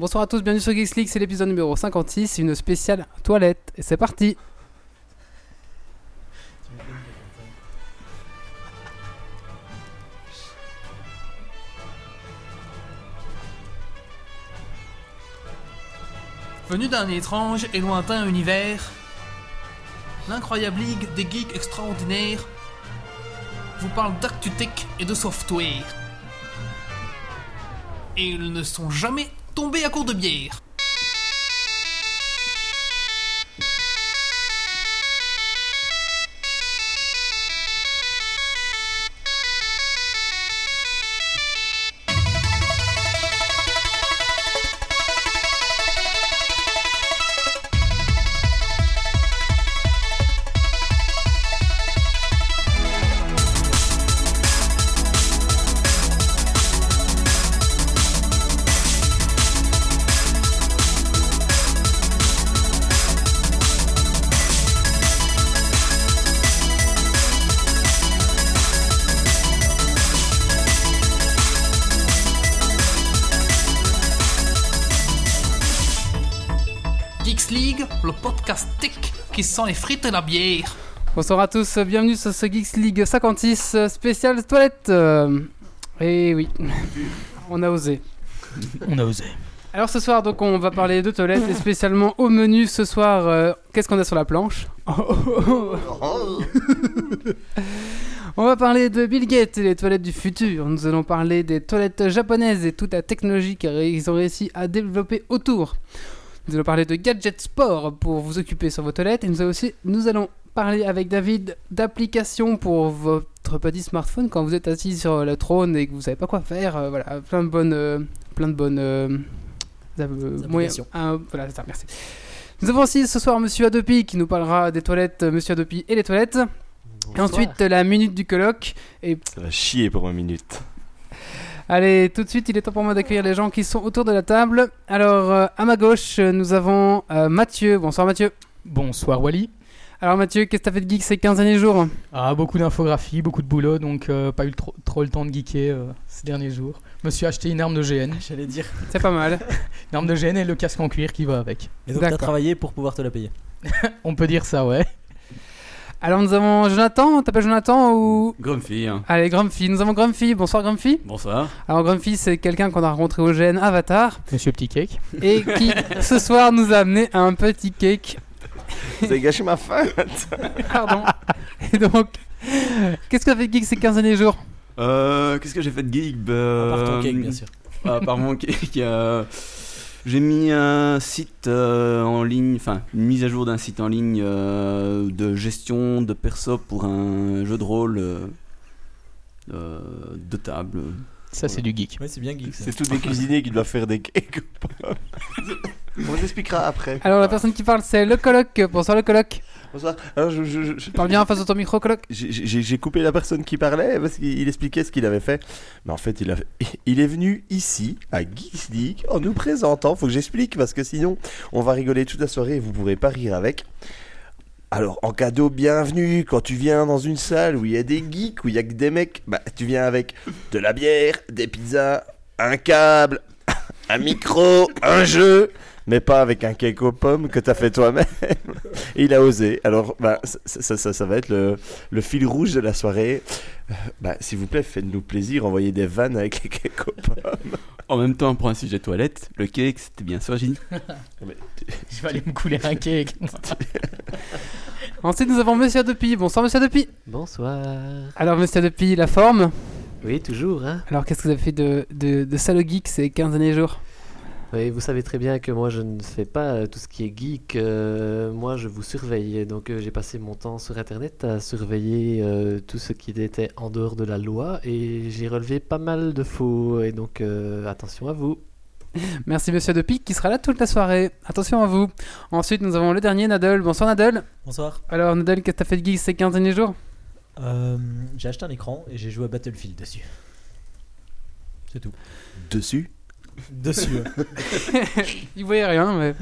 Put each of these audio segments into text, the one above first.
Bonsoir à tous, bienvenue sur Geeks League, c'est l'épisode numéro 56, une spéciale toilette. Et c'est parti Venu d'un étrange et lointain univers, l'incroyable ligue des geeks extraordinaires vous parle d'actu-tech et de software. Et ils ne sont jamais tombés à court de bière. Sent les frites et la bière. Bonsoir à tous, bienvenue sur ce Geeks League 56 euh, spécial toilette. Euh, Et oui, on a osé. On a osé. Alors ce soir, donc, on va parler de toilettes et spécialement au menu ce soir, euh, qu'est-ce qu'on a sur la planche On va parler de Bill Gates et les toilettes du futur. Nous allons parler des toilettes japonaises et toute la technologie qu'ils ont réussi à développer autour. Nous allons parler de gadgets sport pour vous occuper sur vos toilettes. Et nous, allons aussi, nous allons parler avec David d'applications pour votre petit smartphone quand vous êtes assis sur le trône et que vous savez pas quoi faire. Euh, voilà, plein de bonnes, euh, plein de bonnes euh, euh, moyens-. Ah, voilà, ça, merci. Nous avons aussi ce soir Monsieur Adopi qui nous parlera des toilettes, Monsieur Adopi et les toilettes. Et ensuite la minute du colloque. Et Ça va chier pour une minute. Allez, tout de suite, il est temps pour moi d'accueillir les gens qui sont autour de la table. Alors, euh, à ma gauche, euh, nous avons euh, Mathieu. Bonsoir Mathieu. Bonsoir Wally. Alors Mathieu, qu'est-ce que t'as fait de geek ces 15 derniers jours? Ah, beaucoup d'infographie, beaucoup de boulot, donc euh, pas eu trop, trop le temps de geeker euh, ces derniers jours. Me suis acheté une arme de GN. J'allais dire. C'est pas mal. Une arme de GN et le casque en cuir qui va avec. Et donc t'as travaillé pour pouvoir te la payer. On peut dire ça, ouais. Alors nous avons Jonathan, t'appelles Jonathan ou... Grumpy, hein. Allez, Grumpy, nous avons Grumpy. Bonsoir Grumpy. bonsoir. Alors Grumpy, c'est quelqu'un qu'on a rencontré au GN Avatar Monsieur Petit Cake. et qui ce soir nous a amené un petit cake. Vous avez gâché ma fin Pardon. Et donc, qu'est-ce que t'as fait de geek ces 15 derniers jours? Euh, Qu'est-ce que j'ai fait de geek? Bah, Par ton cake, bien sûr. À part mon cake, euh, j'ai mis un site euh, en ligne, enfin une mise à jour d'un site en ligne euh, de gestion de perso pour un jeu de rôle euh, de table. Ça, c'est du geek. Ouais, c'est bien geek. ça. C'est tous des cuisiniers qui doivent faire des cakes. On vous expliquera après. Alors la personne qui parle, c'est le coloc. Bonsoir le coloc. Bonsoir. Alors, je, je- je- Parle bien en face de ton micro, coloc. j'ai- coupé la personne qui parlait parce qu'il il expliquait ce qu'il avait fait. Mais en fait, il, a, il est venu ici, à Geeks en nous présentant. Faut que j'explique parce que sinon, on va rigoler toute la soirée et vous pourrez pas rire avec. Alors, en cadeau, bienvenue. Quand tu viens dans une salle où il y a des geeks, où il y a que des mecs, bah, tu viens avec de la bière, des pizzas, un câble, un micro, un jeu, mais pas avec un cake aux pommes que t'as fait toi-même. Il a osé. Alors, bah, ça, ça, ça- ça va être le, le fil rouge de la soirée. Euh, Bah, s'il vous plaît, faites-nous plaisir, envoyez des vannes avec les cakes aux pommes. En même temps, pour un sujet toilette, le cake c'était bien sûr Gilles. Je vais aller me couler un cake. Ensuite, nous avons Monsieur Adopi. Bonsoir Monsieur Adopi. Bonsoir. Alors Monsieur Adopi, la forme? Oui, toujours. Hein Alors qu'est-ce que vous avez fait de, de, de sale geek ces 15 derniers jours? Oui, vous savez très bien que moi, je ne fais pas euh, tout ce qui est geek. euh, moi, je vous surveille. Donc, euh, j'ai passé mon temps sur Internet à surveiller euh, tout ce qui était en dehors de la loi. Et j'ai relevé pas mal de faux. Et donc, euh, attention à vous. Merci Monsieur Adopi qui sera là toute la soirée. Attention à vous. Ensuite, nous avons le dernier, Nadal. Bonsoir Nadal. Bonsoir. Alors Nadal, qu'est-ce que t'as fait de geek ces 15 derniers jours? Euh, j'ai acheté un écran et j'ai joué à Battlefield dessus. C'est tout. Dessus? Dessus. Il voyait rien, mais...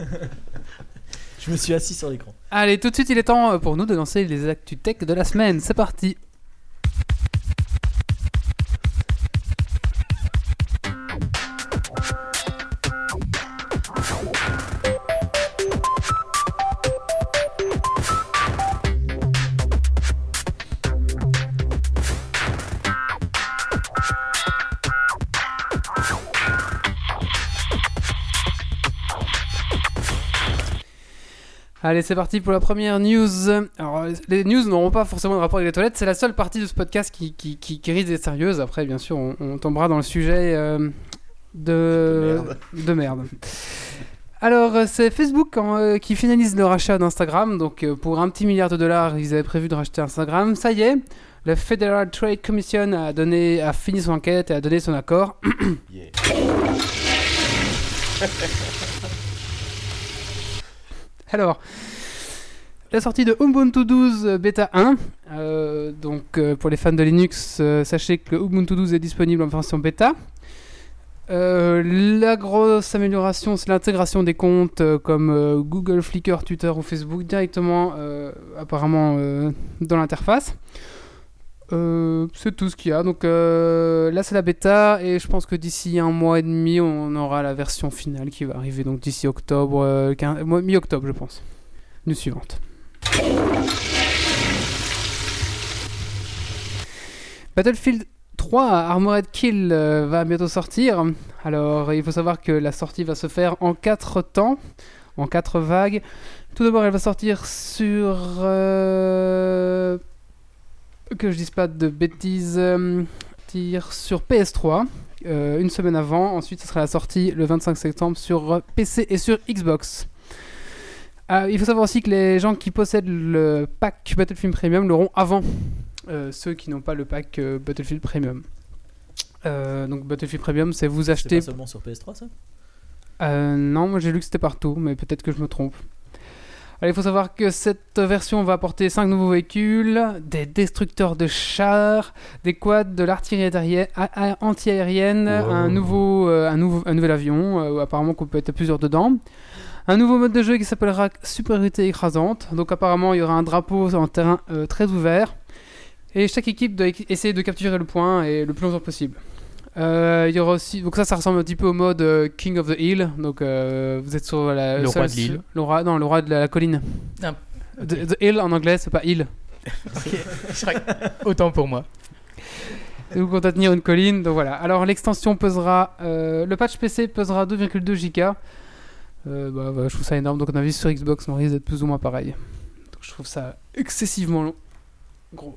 Je me suis assis sur l'écran. Allez, tout de suite, il est temps euh, pour nous de lancer les actus tech de la semaine. C'est parti. Allez, c'est parti pour la première news. Alors, les news n'auront pas forcément de rapport avec les toilettes. C'est la seule partie de ce podcast qui, qui, qui, qui risque d'être sérieuse. Après, bien sûr, on, on tombera dans le sujet euh, de... de merde. Alors, euh, c'est Facebook hein, euh, qui finalise le rachat d'Instagram. Donc, euh, pour un petit milliard de dollars, ils avaient prévu de racheter Instagram. Ça y est, la Federal Trade Commission a, donné, a fini son enquête et a donné son accord. Yeah. Alors, la sortie de Ubuntu 12 Beta 1. Euh, donc, euh, pour les fans de Linux, euh, sachez que Ubuntu 12 est disponible en version bêta. Euh, la grosse amélioration, c'est l'intégration des comptes comme Google, Flickr, Twitter ou Facebook directement, apparemment, dans l'interface. Euh, c'est tout ce qu'il y a. Donc euh, là, c'est la bêta et je pense que d'ici un mois et demi, on aura la version finale qui va arriver. Donc d'ici octobre, euh, 15 mois- mi-octobre, je pense. News suivante. Battlefield 3 Armored Kill euh, va bientôt sortir. Alors, il faut savoir que la sortie va se faire en 4 temps, en 4 vagues. Tout d'abord, elle va sortir sur. Que je dise pas de bêtises. euh, sortir sur PS3 euh, une semaine avant. Ensuite, ce sera la sortie le 25 septembre sur PC et sur Xbox. Euh, il faut savoir aussi que les gens qui possèdent le pack Battlefield Premium l'auront avant euh, ceux qui n'ont pas le pack Battlefield Premium. Donc Battlefield Premium, c'est vous C'est acheter. pas seulement sur PS3 ça? Non, moi j'ai lu que c'était partout, mais peut-être que je me trompe. Alors, il faut savoir que cette version va apporter 5 nouveaux véhicules, des destructeurs de chars, des quads, de l'artillerie anti-aérienne, Wow. un, nouveau, euh, un, nouveau, un nouvel avion, euh, apparemment qu'on peut être plusieurs dedans. Un nouveau mode de jeu qui s'appellera Supériorité écrasante. Donc apparemment il y aura un drapeau en terrain euh, très ouvert. Et chaque équipe doit essayer de capturer le point et le plus longtemps possible. Euh, il y aura aussi donc ça ça ressemble un petit peu au mode euh, King of the Hill. Donc euh, vous êtes sur la Le roi de l'île. le roi non le roi de la, la colline. Ah, The, the hill en anglais c'est pas hill Autant pour moi. Et vous comptez tenir une colline donc voilà. Alors l'extension pesera euh, le patch PC pesera 2,2 Go Euh, bah, bah, je trouve ça énorme. Donc on a vu sur Xbox on risque d'être plus ou moins pareil. Donc je trouve ça excessivement long. Gros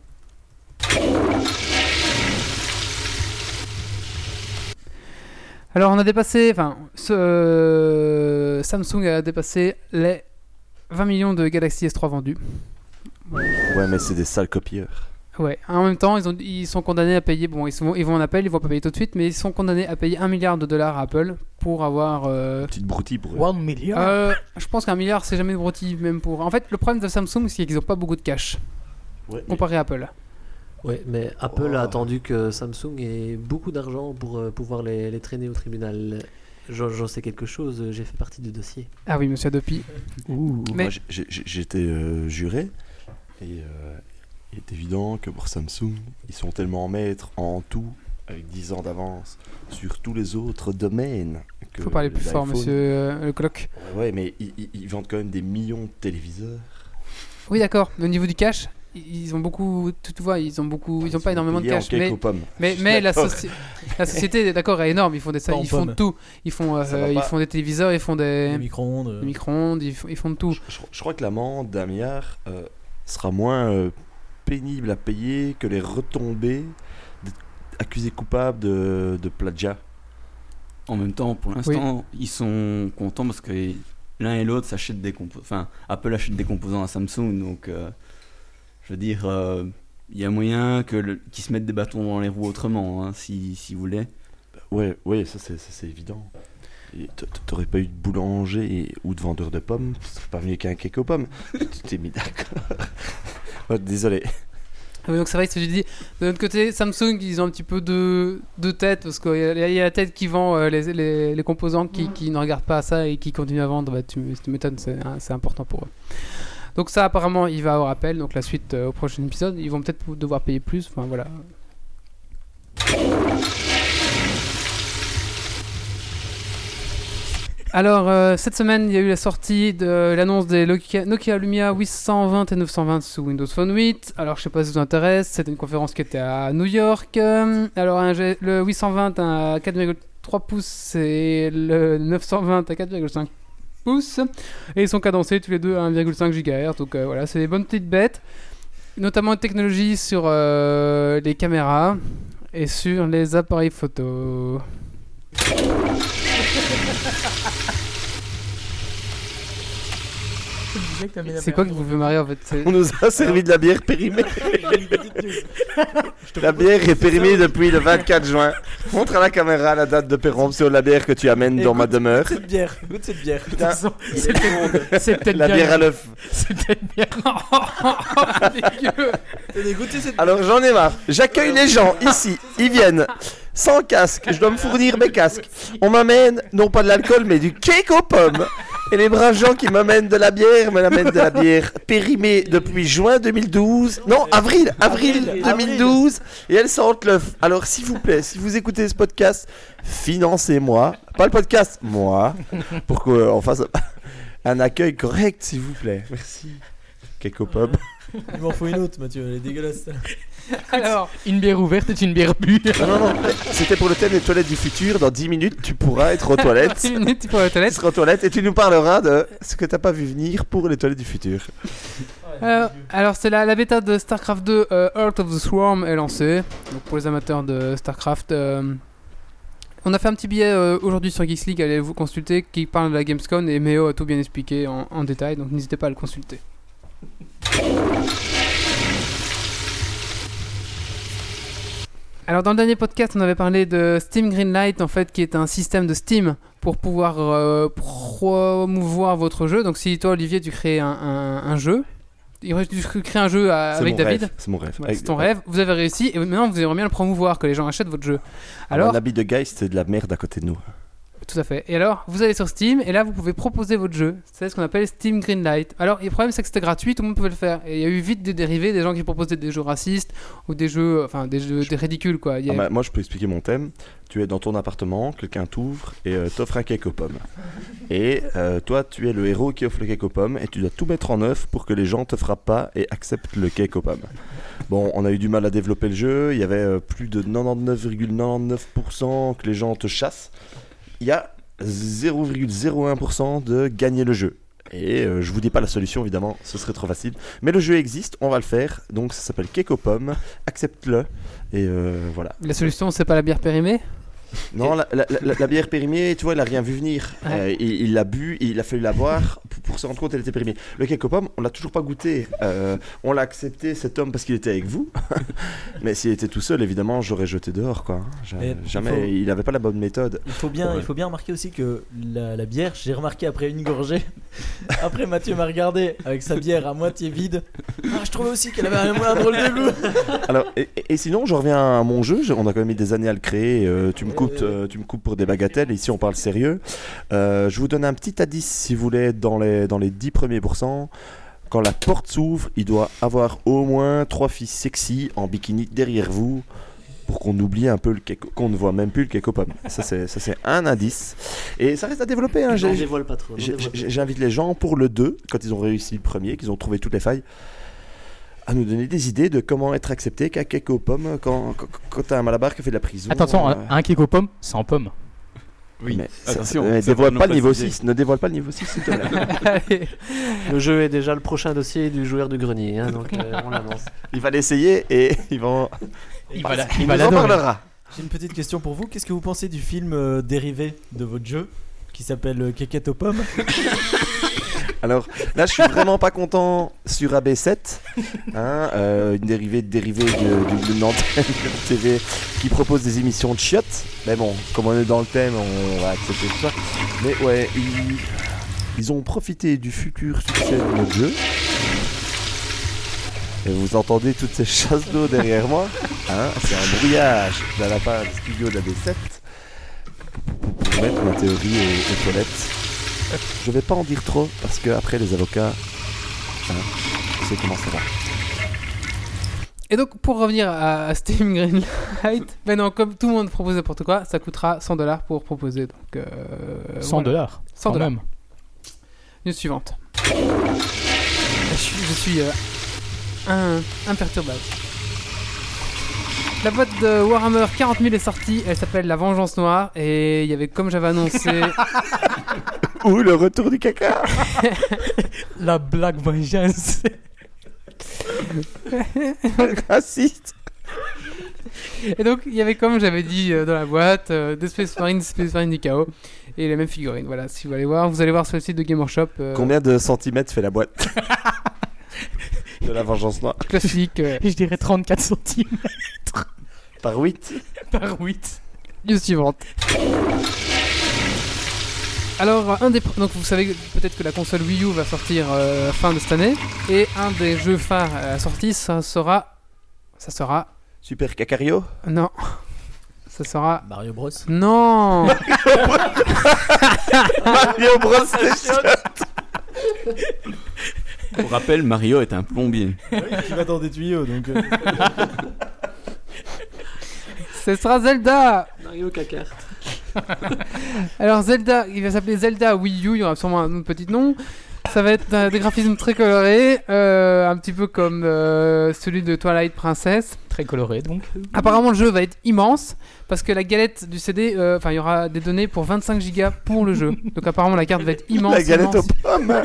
Alors on a dépassé, enfin, ce, euh, Samsung a dépassé les 20 millions de Galaxy S3 vendus. Ouais, mais c'est des sales copieurs. Ouais, en même temps, ils, ont, ils sont condamnés à payer, bon, ils, sont, ils vont en appel, ils vont pas payer tout de suite, mais ils sont condamnés à payer un milliard de dollars à Apple pour avoir... euh, Petite broutille pour eux. One million. euh, je pense qu'un milliard, c'est jamais de broutille, même pour... En fait, le problème de Samsung, c'est qu'ils ont pas beaucoup de cash, Ouais, mais- comparé à Apple. Ouais, mais Apple a attendu que Samsung ait beaucoup d'argent pour euh, pouvoir les, les traîner au tribunal. J'en sais quelque chose, j'ai fait partie du dossier. Ah oui, monsieur Adopi. Mais- j'étais euh, juré et euh, il est évident que pour Samsung, ils sont tellement maîtres en tout, avec 10 ans d'avance, sur tous les autres domaines. que Faut parler plus fort, monsieur euh, le clock. Ouais, mais ils, ils- ils vendent quand même des millions de téléviseurs. Oui, d'accord, mais au niveau du cash, ils ont beaucoup... Tu vois, ils ont beaucoup... Ils ont pas énormément de cash, mais... Mais, mais la, D'accord. soci- la société, d'accord, est énorme. Ils font des, ils font tout. Ils font, euh, ils font des téléviseurs, ils font des, micro-ondes. euh, des micro-ondes, ils, font- ils font de tout. Je, je- je crois que l'amende d'un milliard euh, sera moins euh, pénible à payer que les retombées d'être accusés coupables de, de plagiat. En même temps, pour l'instant, ils sont contents parce que l'un et l'autre s'achètent des composants. Enfin, Apple achète des composants à Samsung, donc euh, je veux dire, euh, il y a moyen que qu'ils se mettent des bâtons dans les roues autrement, hein, si, si vous voulez. Ouais, ouais, ça c'est, évident. T'aurais pas eu de boulanger et- ou de vendeur de pommes, c'est pas venu qu'un cake aux pommes. tu t'es mis d'accord. Désolé. Ah oui, donc c'est vrai que ce que tu dis. De l'autre côté, Samsung, ils ont un petit peu de, de tête parce qu'il y, a- il y a la tête qui vend euh, les, les, les composants qui, qui ne regardent pas ça et qui continuent à vendre. Bah, tu, tu m'étonnes, c'est c'est important pour eux. Donc ça, apparemment, il va avoir appel. Donc la suite euh, au prochain épisode, ils vont peut-être devoir payer plus. Enfin voilà. Alors, euh, cette semaine, il y a eu la sortie de l'annonce des Nokia, Lumia 820 et 920 sous Windows Phone 8. Alors, je sais pas si ça vous intéresse, c'était une conférence qui était à New York. Euh, alors, le 820 à 4,3 pouces et le 920 à 4,5 Et ils sont cadencés tous les deux à 1,5 GHz. Donc, euh, voilà, c'est des bonnes petites bêtes. Notamment une technologie sur euh, les caméras et sur les appareils photo. Je me disais que t'avais la C'est quoi qui vous fait marrer en fait C'est- On nous a servi de la bière périmée. La bière est périmée depuis le 24 juin. Montre à la caméra la date de péremption de la bière que tu amènes dans ma demeure. Cette bière, goûte cette bière. Putain, C'est peut-être c'est peut-être la bien. bière à l'œuf. C'est peut-être bien. Dégueu. Tenez, goûtez cette Alors j'en ai marre. J'accueille les gens ici. Ils viennent sans casque. Je dois me fournir mes casques. On m'amène non pas de l'alcool mais du cake aux pommes. Et les braves gens qui m'amènent de la bière m'amènent de la bière périmée depuis juin 2012. Non, avril, avril Avril, 2012. Et elles sentent l'œuf. Alors s'il vous plaît, si vous écoutez ce podcast, financez-moi. Pas le podcast, moi. Pour qu'on fasse un accueil correct, s'il vous plaît. Merci. Pommes. Il m'en faut une autre, Mathieu, elle est dégueulasse. Alors, Une bière ouverte est une bière bue. Non, non, non. C'était pour le thème des toilettes du futur. Dans 10 minutes, tu pourras être aux toilettes. 10 minutes, tu pourras aux Tu toilettes. seras aux toilettes et tu nous parleras de ce que t'as pas vu venir pour les toilettes du futur. Euh, alors, c'est la, la bêta de StarCraft 2 euh, Heart of the Swarm est lancée. Donc, pour les amateurs de StarCraft. euh, on a fait un petit billet euh, aujourd'hui sur Geeks League, allez vous consulter, qui parle de la Gamescom et Méo a tout bien expliqué en, en détail, donc n'hésitez pas à le consulter. Alors dans le dernier podcast, on avait parlé de Steam Greenlight, en fait, qui est un système de Steam pour pouvoir euh, promouvoir votre jeu. Donc si toi, Olivier, tu crées un, un- un jeu, tu crées un jeu à- avec David, C'est mon rêve. Ouais, c'est ton rêve, vous avez réussi, et maintenant vous aimeriez bien le promouvoir, que les gens achètent votre jeu. Alors, Alors, l'habit de Geist, c'est de la merde à côté de nous. Tout à fait. Et alors, vous allez sur Steam, et là vous pouvez proposer votre jeu. C'est ce qu'on appelle Steam Greenlight. Alors, le problème c'est que c'était gratuit, tout le monde pouvait le faire. Et il y a eu vite des dérivés, des gens qui proposaient des jeux racistes, ou des jeux, enfin des jeux des ridicules quoi. Ah bah, moi, je peux expliquer mon thème. Tu es dans ton appartement, quelqu'un t'ouvre et euh, t'offre un cake aux pommes. Et euh, toi, tu es le héros qui offre le cake aux pommes et tu dois tout mettre en œuvre pour que les gens te frappent pas et acceptent le cake aux pommes. Bon, on a eu du mal à développer le jeu. Il y avait euh, plus de 99,99% que les gens te chassent. Il y a 0,01% de gagner le jeu. Et euh, je vous dis pas la solution évidemment, ce serait trop facile. Mais le jeu existe, on va le faire. Donc ça s'appelle Cake aux pommes. Accepte-le. Et euh, voilà. La solution c'est pas la bière périmée? Non, la, la- la- la bière périmée, tu vois, il a rien vu venir. Ouais. Euh, il l'a bu, il a fallu la boire pour, pour se rendre compte qu'elle était périmée. Le cake aux pommes, on l'a toujours pas goûté. Euh, on l'a accepté, cet homme, parce qu'il était avec vous. Mais s'il était tout seul, évidemment, j'aurais jeté dehors, quoi. Mais Jamais, il faut- il avait pas la bonne méthode. Il faut bien, Ouais. il faut bien remarquer aussi que la, la bière, j'ai remarqué après une gorgée. après Mathieu m'a regardé avec sa bière à moitié vide. Ah, je trouvais aussi qu'elle avait un, un drôle de goût. Alors, et, et- sinon, je reviens à mon jeu. Je- on a quand même mis des années à le créer. euh, tu me. Coupes, euh, tu me coupes pour des bagatelles. Ici, on parle sérieux. Euh, je vous donne un petit indice si vous voulez dans les dans les 10 premiers pourcents. Quand la porte s'ouvre, il doit avoir au moins trois filles sexy en bikini derrière vous pour qu'on oublie un peu le qu'on ne voit même plus le pommes. Ça c'est ça c'est un indice. Et ça reste à développer. Hein. J'invite les gens pour le 2, quand ils ont réussi le premier, qu'ils ont trouvé toutes les failles, à nous donner des idées de comment être accepté qu'un cake aux pommes quand, quand, quand t'as un malabar qui fait de la prison. Attention, euh, un, un cake aux pommes, sans pommes. Oui, mais attention. ça- ça dévoile pas le niveau préciser. 6, ne dévoile pas le niveau 6 s'il te plaît. Allez. Le jeu est déjà le prochain dossier du joueur du grenier, hein, donc euh, on l'annonce. il va l'essayer et ils vont... Il va la- il il va nous en parlera. J'ai une petite question pour vous. Qu'est-ce que vous pensez du film euh, dérivé de votre jeu qui s'appelle euh, Kékette aux pommes? Alors là, je suis vraiment pas content sur AB7, hein, euh, une dérivée de dérivée de- de- TV qui propose des émissions de chiottes. Mais bon, comme on est dans le thème, on va accepter ça. Mais ouais, ils, ils ont profité du futur succès de jeu. Et vous entendez toutes ces chasses d'eau derrière moi. hein, C'est un brouillage de la part du studio d'AB7 pour mettre ma théorie aux toilettes. Je vais pas en dire trop parce que après les avocats, hein, on sait comment ça va. Et donc, pour revenir à, à Steam Greenlight, ben non, comme tout le monde propose n'importe quoi, ça coûtera 100 dollars pour proposer. Donc, euh, 100 voilà. dollars. 100 quand dollars. même. News suivante. Je suis, je suis euh, un, imperturbable. La boîte de Warhammer 40 000 est sortie, elle s'appelle La Vengeance Noire, et il y avait, comme j'avais annoncé, Ou le retour du caca. La Black Vengeance. Raciste. et donc il y avait, comme j'avais dit euh, dans la boîte, euh, des Space Marines, des Space Marines du chaos, et les mêmes figurines. Voilà, si vous allez voir, vous allez voir sur le site de Game Workshop. euh, Combien de centimètres fait la boîte? De la vengeance noire. Classique. euh, Je dirais 34 centimes Par 8 par 8. News suivante. Alors, un des, donc vous savez peut-être que la console Wii U va sortir euh, fin de cette année, et un des jeux phares à la sortie, ça sera, ça sera, Super Cacario non, ça sera, Mario Bros. non, Mario Bros Station. Pour rappel, Mario est un plombier. qui va dans des tuyaux donc. euh, ce sera Zelda. Mario Kakart. Alors Zelda, il va s'appeler Zelda Wii U, il y aura sûrement un autre petit nom. Ça va être euh, des graphismes très colorés, euh, un petit peu comme euh, celui de Twilight Princess. Très coloré donc. Apparemment, le jeu va être immense parce que la galette du CD, euh, enfin, il y aura des données pour 25 gigas pour le jeu. Donc, apparemment, la carte va être immense. La galette immense. aux pommes.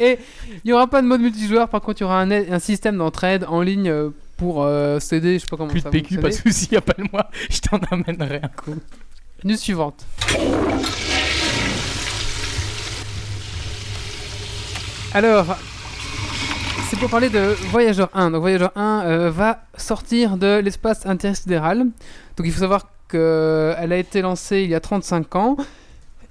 Et il n'y aura pas de mode multijoueur. Par contre, il y aura un, un système d'entraide en ligne euh, pour euh, CD. Je sais pas comment Plus ça de PQ, pas de soucis, appelle-moi. Je t'en amènerai un coup. News suivante. Alors, c'est pour parler de Voyageur 1. Donc Voyageur 1 euh, va sortir de l'espace intersidéral. Donc il faut savoir qu'elle a été lancée il y a 35 ans.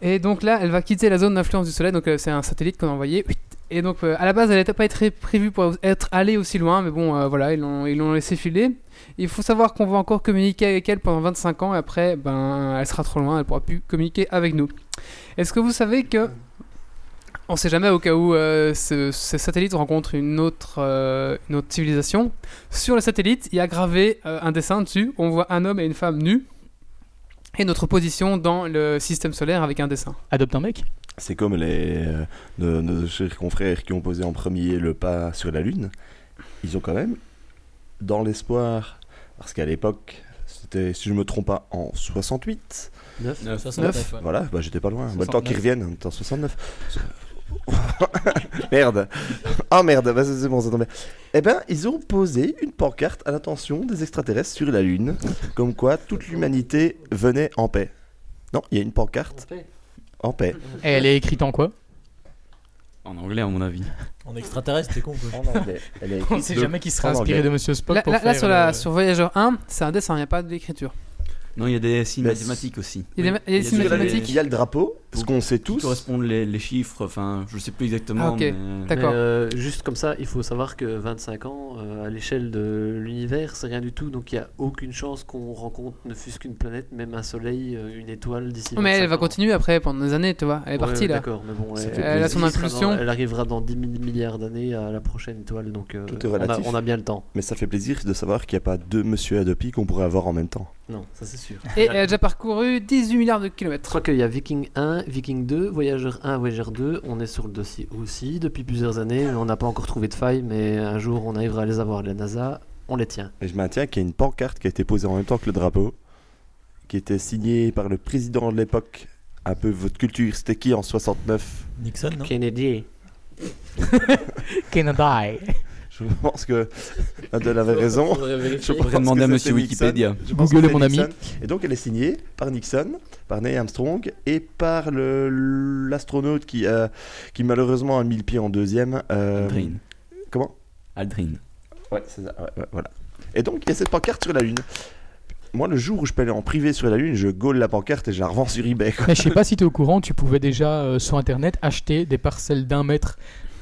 Et donc là, elle va quitter la zone d'influence du Soleil. Donc euh, c'est un satellite qu'on a envoyé. Et donc euh, à la base, elle n'était pas prévue pour être allée aussi loin. Mais bon, euh, voilà, ils l'ont laissé filer. Il faut savoir qu'on va encore communiquer avec elle pendant 25 ans. Et après, ben, elle sera trop loin. Elle pourra plus communiquer avec nous. Est-ce que vous savez que on sait jamais au cas où euh, ce, ce satellite rencontre une autre, civilisation. Sur le satellite, il y a gravé un dessin dessus. On voit un homme et une femme nus. Et notre position dans le système solaire avec un dessin. Adopte un mec C'est comme les euh, nos, nos chers confrères qui ont posé en premier le pas sur la Lune. Ils ont quand même, dans l'espoir, parce qu'à l'époque, c'était, si je me trompe pas, en 68. 9. 69, ouais. Voilà, bah j'étais pas loin. Bah, le temps 69. qu'ils reviennent, on était en 69. merde. Ah merde, bah, c'est bon, ça tombe bien. Eh ben, ils ont posé une pancarte à l'attention des extraterrestres sur la Lune, comme quoi toute l'humanité venait en paix. Non, il y a une pancarte en paix. Et elle est écrite en quoi? En anglais, à mon avis. En extraterrestre, t'es con quoi. En anglais. Elle est On sait de- jamais qui sera en inspiré anglais. de Monsieur Spock Là, pour là- là, faire sur, la, le- sur Voyageur 1, c'est un dessin, il n'y a pas d'écriture. Non, il y a des signes Bah, mathématiques aussi. Il y a des, il y a des Il y a signes sur la- mathématiques. Il y a le drapeau, ce qu'on sait Qui tous. correspondent les, les chiffres, enfin, je sais plus exactement. Ah, ok. mais- D'accord. Mais, euh, juste comme ça, il faut savoir que 25 ans, euh, à l'échelle de l'univers, c'est rien du tout. Donc il n'y a aucune chance qu'on rencontre ne fût-ce qu'une planète, même un soleil, euh, une étoile d'ici. Mais elle 25 va ans. continuer après pendant des années, tu vois. Elle est Ouais, partie là. D'accord, mais bon, elle, a son impulsion. dans- elle arrivera dans 10 000 milliards d'années à la prochaine étoile. Donc euh, Tout est on, a, relatif. on a bien le temps. Mais ça fait plaisir de savoir qu'il n'y a pas deux monsieur Adopi qu'on pourrait avoir en même temps. Non, ça c'est sûr. Et elle a déjà parcouru 18 milliards de Je kilomètres. crois qu'il y a Viking 1, Viking 2, Voyageur 1, Voyageur 2. On est sur le dossier aussi depuis plusieurs années. On n'a pas encore trouvé de faille, mais un jour on arrivera à les avoir de la NASA. On les tient. Et je maintiens qu'il y a une pancarte qui a été posée en même temps que le drapeau, qui était signée par le président de l'époque. Un peu votre culture, c'était qui en 69 Nixon, non? Kennedy. Canada. Je pense que Adèle avait raison. Je pourrais demander à monsieur Nixon. Wikipédia. Google mon ami. Et donc elle est signée par Nixon, par Neil Armstrong et par l'astronaute qui, euh, qui malheureusement a mis le pied en deuxième. euh, Aldrin. comment? Aldrin. Ouais, c'est ça. ouais, ouais, voilà. Et donc il y a cette pancarte sur la Lune. Moi, le jour où je peux aller en privé sur la Lune, je gaule la pancarte et je la revends sur eBay. quoi. Mais je sais pas si tu es au courant, tu pouvais déjà euh, sur internet acheter des parcelles d'un mètre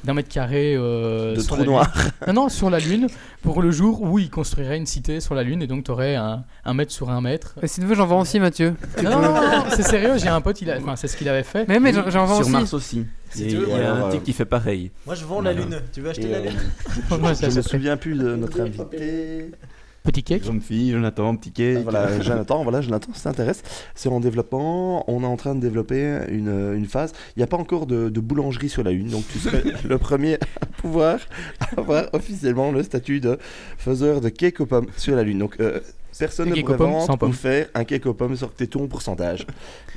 d'un mètre carré euh, De sur la Lune. noirs. Non, non, sur la Lune, pour le jour où il construirait une cité sur la Lune, et donc tu aurais un, un mètre sur un mètre. Et si tu veux, j'en vends aussi, Mathieu. Non, non, non, non, c'est sérieux, j'ai un pote, il a... enfin, c'est ce qu'il avait fait. Mais, mais j'en- vends Sur aussi. Mars aussi. Si il y a un type qui fait pareil. Moi je vends la lune. Tu veux acheter Et, la euh, lune ça, je ça me souviens plus de notre invité. Petit cake. Jeune fille, Jonathan, petit cake. Ah, Voilà, Jonathan, voilà, Jonathan, ça t'intéresse. C'est en développement, on est en train de développer une, une phase. Il n'y a pas encore de, de boulangerie sur la Lune, donc tu serais le premier à pouvoir avoir officiellement le statut de faiseur de cake aux pommes sur la Lune. Donc, euh, personne ne pourrait vendre pommes. ou faire un cake aux pommes sur tes tons pourcentage.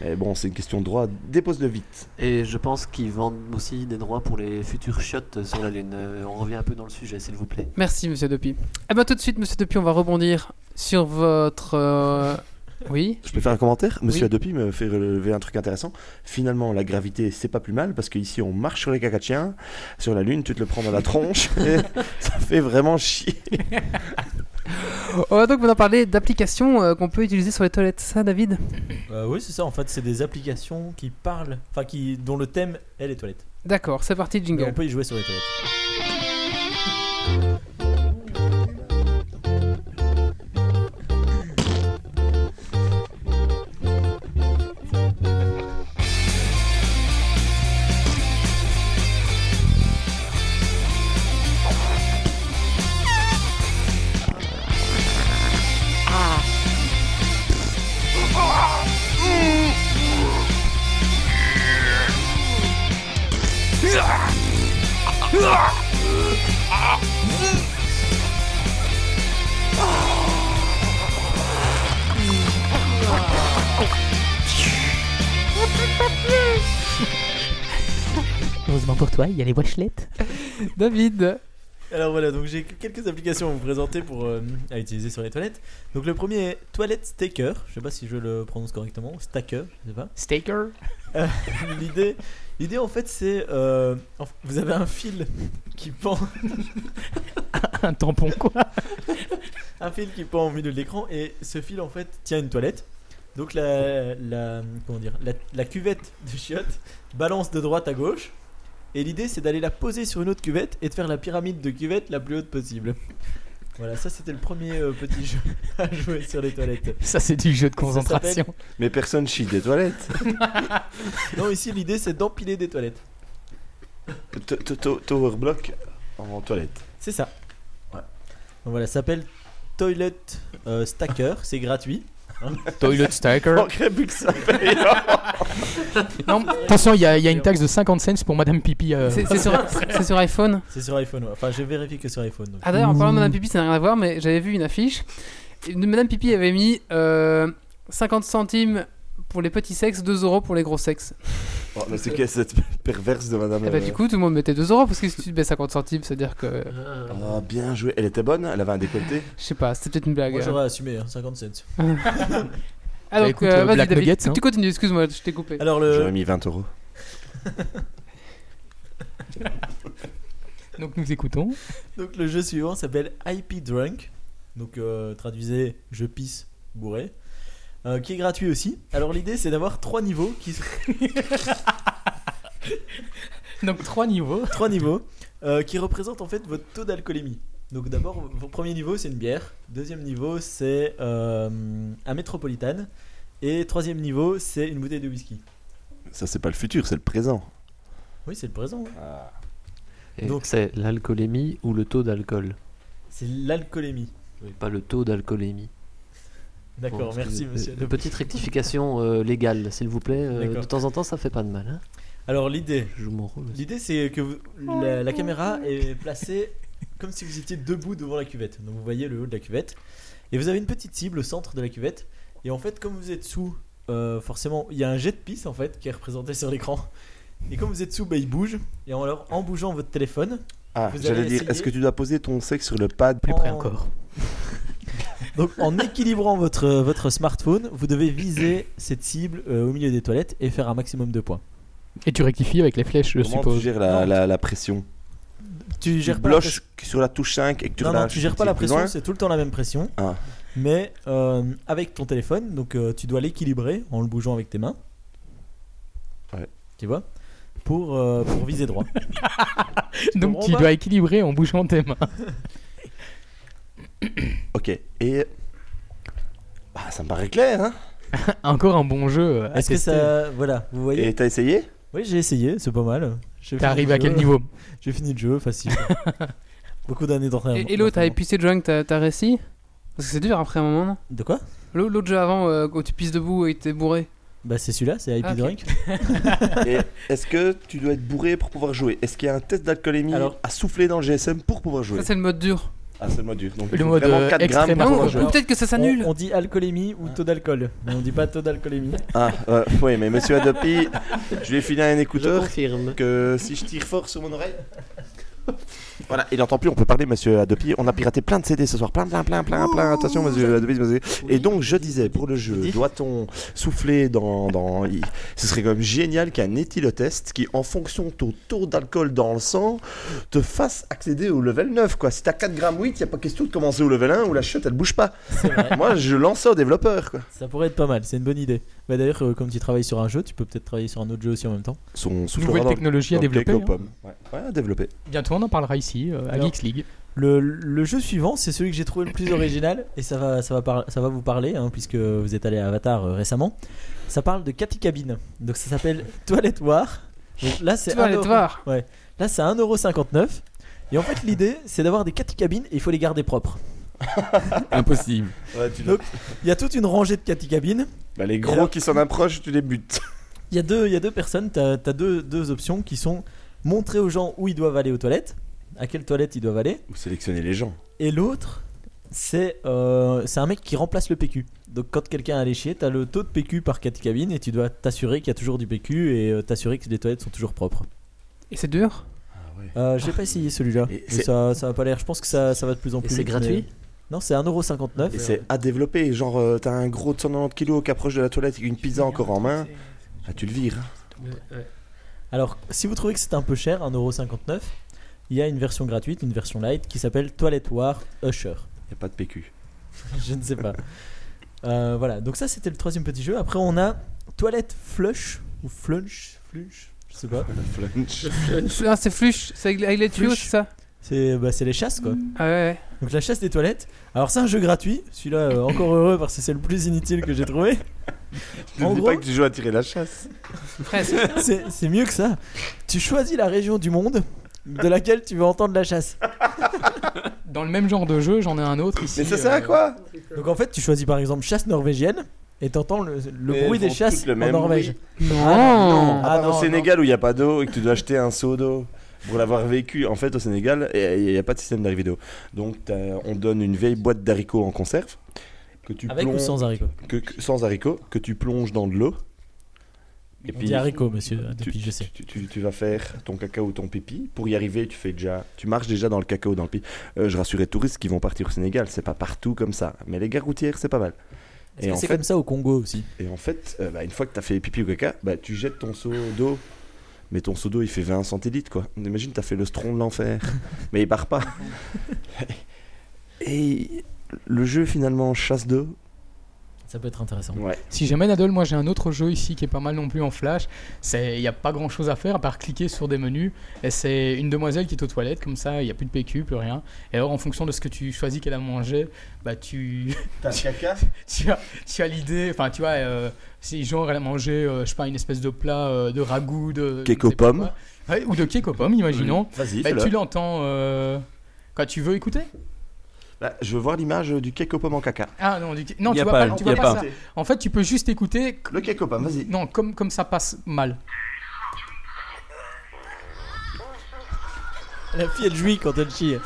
Mais bon, c'est une question de droit, dépose-le vite. Et je pense qu'ils vendent aussi des droits pour les futurs shots sur la Lune. Euh, on revient un peu dans le sujet, s'il vous plaît. Merci, monsieur Depi. Eh ben, tout de suite, monsieur Depi, on va rebondir sur votre. euh, Oui. Je peux faire un commentaire? Monsieur Oui. Adopi me fait relever un truc intéressant. Finalement, la gravité, c'est pas plus mal parce qu'ici, on marche sur les caca de chiens. Sur la Lune, tu te le prends dans la tronche et ça fait vraiment chier. On va donc maintenant parler d'applications euh, qu'on peut utiliser sur les toilettes. Ça, David? Euh, Oui, c'est ça. En fait, c'est des applications qui parlent, enfin qui dont le thème est les toilettes. D'accord, c'est parti, Mais jingle. on peut y jouer sur les toilettes. Heureusement pour toi, il y a les washlettes. David Alors voilà, donc j'ai quelques applications à vous présenter pour euh, à utiliser sur les toilettes. Donc le premier est Toilet Staker. Je sais pas si je le prononce correctement. Stacker, je sais pas. Staker. L'idée, l'idée en fait c'est, euh, vous avez un fil qui pend, Un tampon, quoi. un fil qui pend au milieu de l'écran et ce fil en fait tient une toilette. Donc la, la comment dire, la, la cuvette de chiottes balance de droite à gauche. Et l'idée c'est d'aller la poser sur une autre cuvette et de faire la pyramide de cuvettes la plus haute possible. Voilà, ça c'était le premier euh, petit jeu à jouer sur les toilettes. Ça, c'est du jeu de concentration. Mais personne chie des toilettes. Non, ici l'idée c'est d'empiler des toilettes. T- t- to- Tower block en toilette. C'est ça. Ouais. Donc voilà, ça s'appelle Toilet euh, Stacker, c'est gratuit. Toilet ça paye. Non, attention, il y, a- il y a une taxe de 50 cents pour Madame Pipi. euh. C'est c'est sur, c'est sur iPhone? C'est sur iPhone, ouais. enfin j'ai vérifié que sur iPhone. donc. Ah d'ailleurs, en parlant de Madame Pipi, ça n'a rien à voir, mais j'avais vu une affiche. Et Madame Pipi avait mis euh, 50 centimes pour les petits sexes, 2 euros pour les gros sexes. Oh, mais c'est que cette perverse de madame. Et bah euh, du coup, tout le monde mettait 2 euros parce que si tu te mets 50 centimes, c'est-à-dire que. Ah, bien joué. Elle était bonne, elle avait un décolleté. Je sais pas, c'était peut-être une blague. Moi j'aurais assumé hein, 50 cents. Ah Bah, donc, écoute, euh, euh, vas-y Black David, Nuggets, tu, hein. tu continues, excuse-moi, je t'ai coupé. Alors J'aurais mis 20 euros. Donc nous écoutons. donc le jeu suivant s'appelle IP Drunk. Donc euh, traduisez je pisse bourré. Euh, qui est gratuit aussi. Alors l'idée c'est d'avoir trois niveaux qui Donc trois niveaux. trois niveaux euh, qui représentent en fait votre taux d'alcoolémie. Donc d'abord, votre premier niveau c'est une bière, deuxième niveau c'est euh, un métropolitane, et troisième niveau c'est une bouteille de whisky. Ça, c'est pas le futur, c'est le présent. Oui, c'est le présent. Et Donc- c'est l'alcoolémie ou le taux d'alcool? C'est l'alcoolémie. Oui, Pas le taux d'alcoolémie. D'accord, Bon, merci monsieur. Une petite rectification euh, légale, s'il vous plaît. Euh, de temps en temps, ça fait pas de mal. Hein Alors l'idée, Je joue mon rôle aussi. l'idée c'est que vous- la, la caméra est placée comme si vous étiez debout devant la cuvette. Donc vous voyez le haut de la cuvette, et vous avez une petite cible au centre de la cuvette. Et en fait, comme vous êtes sous, euh, forcément, il y a un jet de pisse en fait qui est représenté sur l'écran. Et comme vous êtes sous, bah, il bouge. Et en, alors, en bougeant votre téléphone, Ah, j'allais dire, est-ce que tu dois poser ton sexe sur le pad Plus près En- encore. Donc en équilibrant votre, votre smartphone, vous devez viser cette cible euh, au milieu des toilettes et faire un maximum de points. Et tu rectifies avec les flèches, je Comment tu suppose. gères la, la, la pression Tu Tu gères pas la bloches sur la touche 5 et que tu Non, non, relâches tu gères pas la plus pression, loin c'est tout le temps la même pression. Ah. Mais euh, avec ton téléphone, donc euh, tu dois l'équilibrer en le bougeant avec tes mains. Ouais. Tu vois? Pour, euh, pour viser droit. Donc comprends tu pas dois équilibrer en bougeant tes mains. Ok, et. Bah, ça me paraît clair, hein Encore un bon jeu. euh, à Est-ce que tester. ça. Voilà, vous voyez Et t'as essayé? Oui, j'ai essayé, c'est pas mal. J'ai T'es fini arrivé le à quel jeu. niveau? J'ai fini le jeu, facile. Beaucoup d'années d'entraînement. Et, et l'autre, t'as d'entraînement. épicé de joint, t'as t'as réussi? Parce que c'est dur après un moment, non? De quoi? L'au- L'autre jeu avant, euh, où tu pisses debout et t'es bourré. Bah, c'est celui-là, c'est IP Ah, ok. Drink. Et est-ce que tu dois être bourré pour pouvoir jouer? Est-ce qu'il y a un test d'alcoolémie Alors- à souffler dans le GSM pour pouvoir jouer? Ça, c'est le mode dur. Ah, c'est le mode dur. Donc, Le mode, vraiment euh, 4 grammes extrême pour Non, ou peut-être que ça s'annule. On, on dit alcoolémie ou taux d'alcool, mais on dit pas taux d'alcoolémie. Ah, euh, oui, mais monsieur Adopi, je lui ai filé un Je écouteur confirme. que si je tire fort sur mon oreille. Voilà, il n'entend plus, on peut parler, monsieur Adopi. On a piraté plein de CD ce soir, plein, plein, plein, plein, plein. Attention, monsieur Adopi, monsieur. Et donc, je disais, pour le jeu, doit-on souffler dans. dans... Ce serait quand même génial qu'il y ait un éthylotest qui, en fonction de ton taux d'alcool dans le sang, te fasse accéder au level 9. Quoi. Si t'as 4 grammes 8, il n'y a pas question de commencer au level 1 où la chute elle bouge pas. Moi, je lance ça aux développeurs. Quoi. Ça pourrait être pas mal, c'est une bonne idée. Bah, D'ailleurs, euh, comme tu travailles sur un jeu, tu peux peut-être travailler sur un autre jeu aussi en même temps. Son Nouvelle technologie à développer. hein. pommes. Ouais. ouais, à développer. Bientôt on en parlera ici euh, à Alors- Geeks League. Le, le jeu suivant, c'est celui que j'ai trouvé le plus original et ça va, ça va, par- ça va vous parler hein, puisque vous êtes allé à Avatar euh, récemment. Ça parle de Cathy Cabine. Donc ça s'appelle Toilette War. Donc là, c'est Tu vas aller un te euro- voir. Là, c'est 1,59€. Et en fait, l'idée, c'est d'avoir des Cathy Cabines et il faut les garder propres. Impossible. Ouais, tu Donc, il y a toute une rangée de Cathy Cabines. Bah, les gros alors- qui s'en approchent, tu les butes. Il y a deux, il y a deux personnes, tu as, deux, deux options qui sont montrer aux gens où ils doivent aller aux toilettes, à quelle toilette ils doivent aller. Ou sélectionner les gens. Et l'autre, c'est euh, c'est un mec qui remplace le PQ. Donc quand quelqu'un a allé chier, t'as le taux de PQ par quatre cabines et tu dois t'assurer qu'il y a toujours du PQ et euh, t'assurer que les toilettes sont toujours propres. Et c'est dur? Euh, J'ai pas essayé celui-là, Et ça, ça va pas l'air. Je pense que ça, ça va de plus en Et plus. c'est gratuit? mais- Non, c'est 1,59€. Et c'est à développer. Genre, euh, t'as un gros de 190 kg qui approche de la toilette avec une pizza encore en main. Ah, tu le vires. Alors, si vous trouvez que c'est un peu cher, 1,59€, il y a une version gratuite, une version light qui s'appelle Toilette War Usher. Y a pas de PQ. Je ne sais pas. Euh, voilà, donc ça c'était le troisième petit jeu. Après on a Toilette Flush ou Flunch, Flush, je sais pas. Flunch. Ah, c'est flush, c'est avec avec les tuyaux, Flush. c'est ça C'est bah, c'est les chasses quoi. Ah ouais, ouais. Donc la chasse des toilettes. Alors c'est un jeu gratuit. Celui-là euh, encore heureux parce que c'est le plus inutile que j'ai trouvé. En N'oublie gros- pas que tu joues à tirer la chasse. Presque. C'est c'est mieux que ça. Tu choisis la région du monde de laquelle tu veux entendre la chasse. Dans le même genre de jeu, j'en ai un autre ici. Mais ça sert à euh, quoi? Donc en fait tu choisis par exemple chasse norvégienne et t'entends le, le Mais bruit elles des font chasses toutes le en même Norvège. bruit. Non. Ah part non, au Sénégal où il n'y a pas d'eau et que tu dois acheter un seau d'eau pour l'avoir vécu. En fait, au Sénégal, il n'y a pas de système d'arrivée d'eau. Donc, t'as- on donne une vieille boîte d'haricots en conserve. Que tu Avec ou plonges- sans haricots? que- que- Sans haricots, que tu plonges dans de l'eau. Et On dit haricots monsieur, tu, depuis je sais. tu- tu- tu vas faire ton cacao ou ton pipi. Pour y arriver, tu fais déjà, tu marches déjà dans le cacao, dans le pipi. Euh, je rassure les touristes qui vont partir au Sénégal, c'est pas partout comme ça. Mais les gares routières, c'est pas mal. Et c'est comme ça au Congo aussi? Et en fait, euh, bah, une fois que tu as fait pipi ou caca, bah, tu jettes ton seau d'eau. Mais ton seau d'eau, il fait 20 centilitres, quoi. Imagine, tu as fait le stron de l'enfer. mais il part pas. Et le jeu, finalement, chasse d'eau. Ça peut être intéressant. Ouais. Si jamais Nadal, moi j'ai un autre jeu ici qui est pas mal non plus en flash. C'est, il n'y a pas grand chose à faire à part cliquer sur des menus. Et c'est une demoiselle qui est aux toilettes, comme ça, il n'y a plus de PQ, plus rien. Et alors en fonction de ce que tu choisis qu'elle a mangé, bah tu, T'as le caca? Tu as, tu as l'idée. Enfin, tu vois, euh, si genre elle a mangé, euh, je sais pas, une espèce de plat euh, de ragoût de. Cake aux pommes. Ouais, ou de cake aux pommes, imaginons. Vas-y, Bah, fais-le. tu l'entends. euh, Quand tu veux écouter Bah, je veux voir l'image du cake aux pommes en caca. Ah non, du... non tu vois pas, pas, tu vois pas pas. ça. En fait, tu peux juste écouter. Le cake aux pommes, vas-y. Non, comme, comme ça passe mal. La fille elle jouit quand elle chie.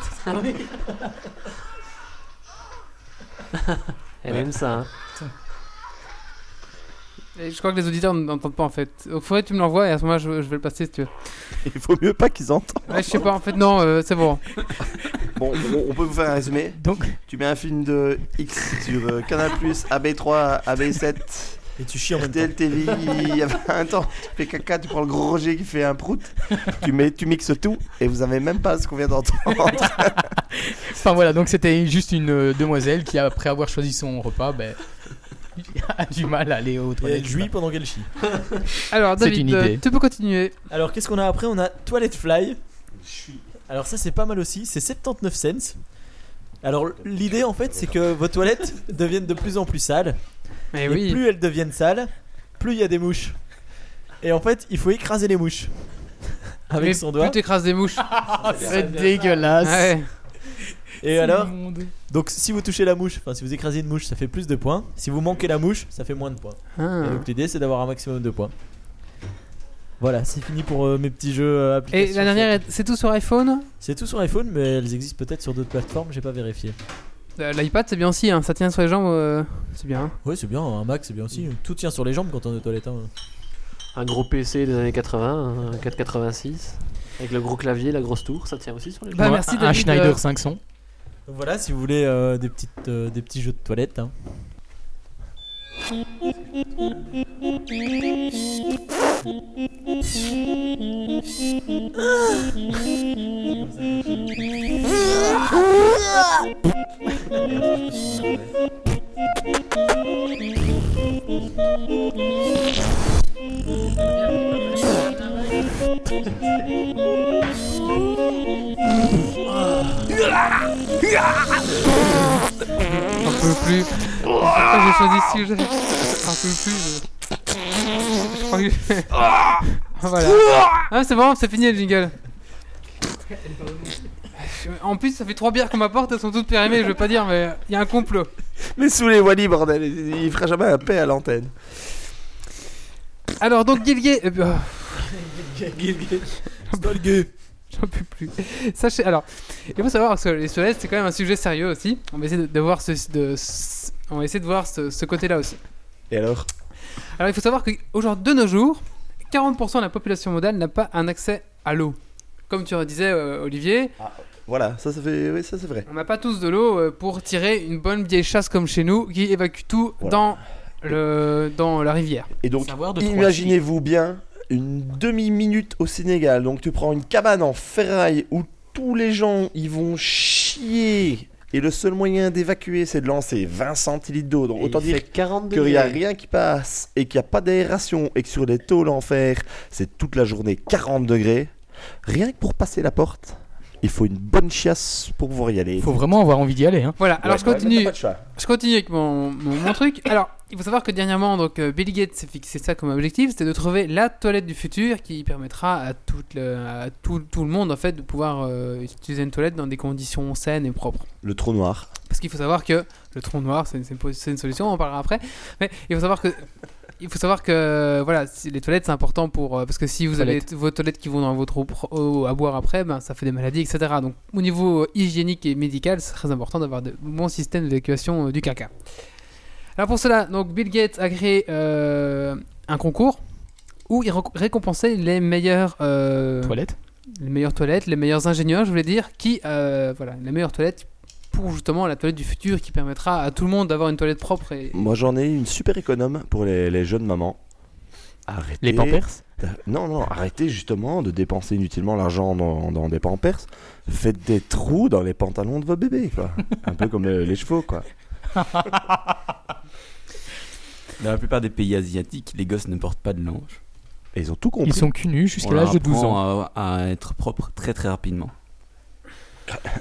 Elle aime ça. hein. Et je crois que les auditeurs n'entendent pas en fait. Il faudrait que tu me l'envoies et à ce moment-là, je, je vais le passer si tu veux. Il faut mieux pas qu'ils entendent. Ouais, je sais pas, en fait, non, euh, c'est bon. Bon, on, on peut vous faire un résumé. Donc, Tu mets un film de X sur euh, Canal+, AB3, AB7, Et tu chies en même temps. RTL TV, il y avait un temps, tu fais caca, tu prends le gros Roger qui fait un prout, tu, mets, tu mixes tout, et vous avez même pas ce qu'on vient d'entendre. enfin voilà, donc c'était juste une euh, demoiselle qui, après avoir choisi son repas, ben, a du mal à aller aux Et elle toilettes. jouit pendant qu'elle chie. Alors, C'est David, une euh, idée. tu peux continuer. Alors qu'est-ce qu'on a après? On a Toilette Fly. Alors ça c'est pas mal aussi, c'est 79 cents. Alors l'idée en fait c'est que vos toilettes deviennent de plus en plus sales. Mais Et oui. plus elles deviennent sales, plus il y a des mouches. Et en fait il faut écraser les mouches. Avec Mais son Plus doigt. t'écrases des mouches. C'est dégueulasse. Ouais. Et alors, donc si vous touchez la mouche, enfin si vous écrasez une mouche ça fait plus de points. Si vous manquez la mouche ça fait moins de points. Ah. Et donc l'idée c'est d'avoir un maximum de points. Voilà, c'est fini pour euh, mes petits jeux euh, Et la dernière, c'est tout sur iPhone. C'est tout sur iPhone, mais elles existent peut-être sur d'autres plateformes, j'ai pas vérifié. Euh, L'iPad, c'est bien aussi, hein. ça tient sur les jambes, euh, c'est bien. Ouais, c'est bien, un Mac c'est bien aussi. Tout tient sur les jambes quand on est aux toilettes. hein. Un gros PC des années 80, un 486. Avec le gros clavier, la grosse tour, ça tient aussi sur les Bah, Ouais, merci, un Schneider euh, 500. Voilà, si vous voulez euh, des, petites, euh, des petits jeux de toilette. hein. J'en peux plus. J'ai choisi ce sujet J'en peux plus. Je, je. Ah, voilà. Ah, c'est bon, c'est fini le jingle. En plus, ça fait trois bières qu'on m'apporte, elles sont toutes périmées, je veux pas dire, mais il y a un complot. Mais sous les Wally, bordel, il il fera jamais un paix à l'antenne. Alors, donc, Gilgay. euh, oh, Stolgue. J'en peux plus. Sachez, alors, il faut savoir que les toilettes, c'est quand même un sujet sérieux aussi. On va essayer de, de voir ce, de, on va essayer de voir ce, ce côté-là aussi. Et alors? Alors, il faut savoir qu'aujourd'hui, de nos jours, 40% de la population mondiale n'a pas un accès à l'eau. Comme tu disais, euh, Olivier, Voilà, ça, ça fait. Oui, ça c'est vrai. on n'a pas tous de l'eau euh, pour tirer une bonne vieille chasse comme chez nous qui évacue tout Voilà. dans, le, dans la rivière. Et donc, imaginez-vous bien une demi-minute au Sénégal. Donc, tu prends une cabane en ferraille où tous les gens ils vont chier. Et le seul moyen d'évacuer, c'est de lancer 20 centilitres d'eau. Donc, Et autant dire fait 42 qu'il n'y a rien qui passe et qu'il n'y a pas d'aération et que sur les tôles en fer, c'est toute la journée 40 degrés. Rien que pour passer la porte, il faut une bonne chiasse pour pouvoir y aller. Il faut vraiment avoir envie d'y aller. Hein. Voilà, alors Ouais, je continue. Je continue avec mon, mon, mon truc. Alors, il faut savoir que dernièrement, donc, euh, Bill Gates s'est fixé ça comme objectif, c'était de trouver la toilette du futur qui permettra à, toute le, à tout, tout le monde en fait de pouvoir euh, utiliser une toilette dans des conditions saines et propres. Le trou noir. Parce qu'il faut savoir que le trou noir, c'est une, solution, on en parlera après. Mais il faut savoir que il faut savoir que voilà, les toilettes c'est important pour euh, parce que si vous avez vos toilettes qui vont dans votre eau, à boire après, ben ça fait des maladies, etc. Donc au niveau hygiénique et médical, c'est très important d'avoir de bons systèmes d'évacuation euh, du caca. Alors pour cela, donc Bill Gates a créé euh, un concours où il réc- récompensait les meilleures euh, Toilette. les meilleures toilettes, les meilleurs ingénieurs, je voulais dire, qui, euh, voilà, les meilleures toilettes pour justement la toilette du futur qui permettra à tout le monde d'avoir une toilette propre et Moi, j'en ai une super économe pour les, les jeunes mamans. Arrêtez. Les pampers. Non, non, arrêtez justement de dépenser inutilement l'argent dans, dans des pampers. Faites des trous dans les pantalons de vos bébés, quoi. Un peu comme euh, les chevaux, quoi. Dans la plupart des pays asiatiques, les gosses ne portent pas de linge. Et ils ont tout compris. Ils sont cul nus jusqu'à l'âge de 12 ans. apprend À, à être propre très très rapidement.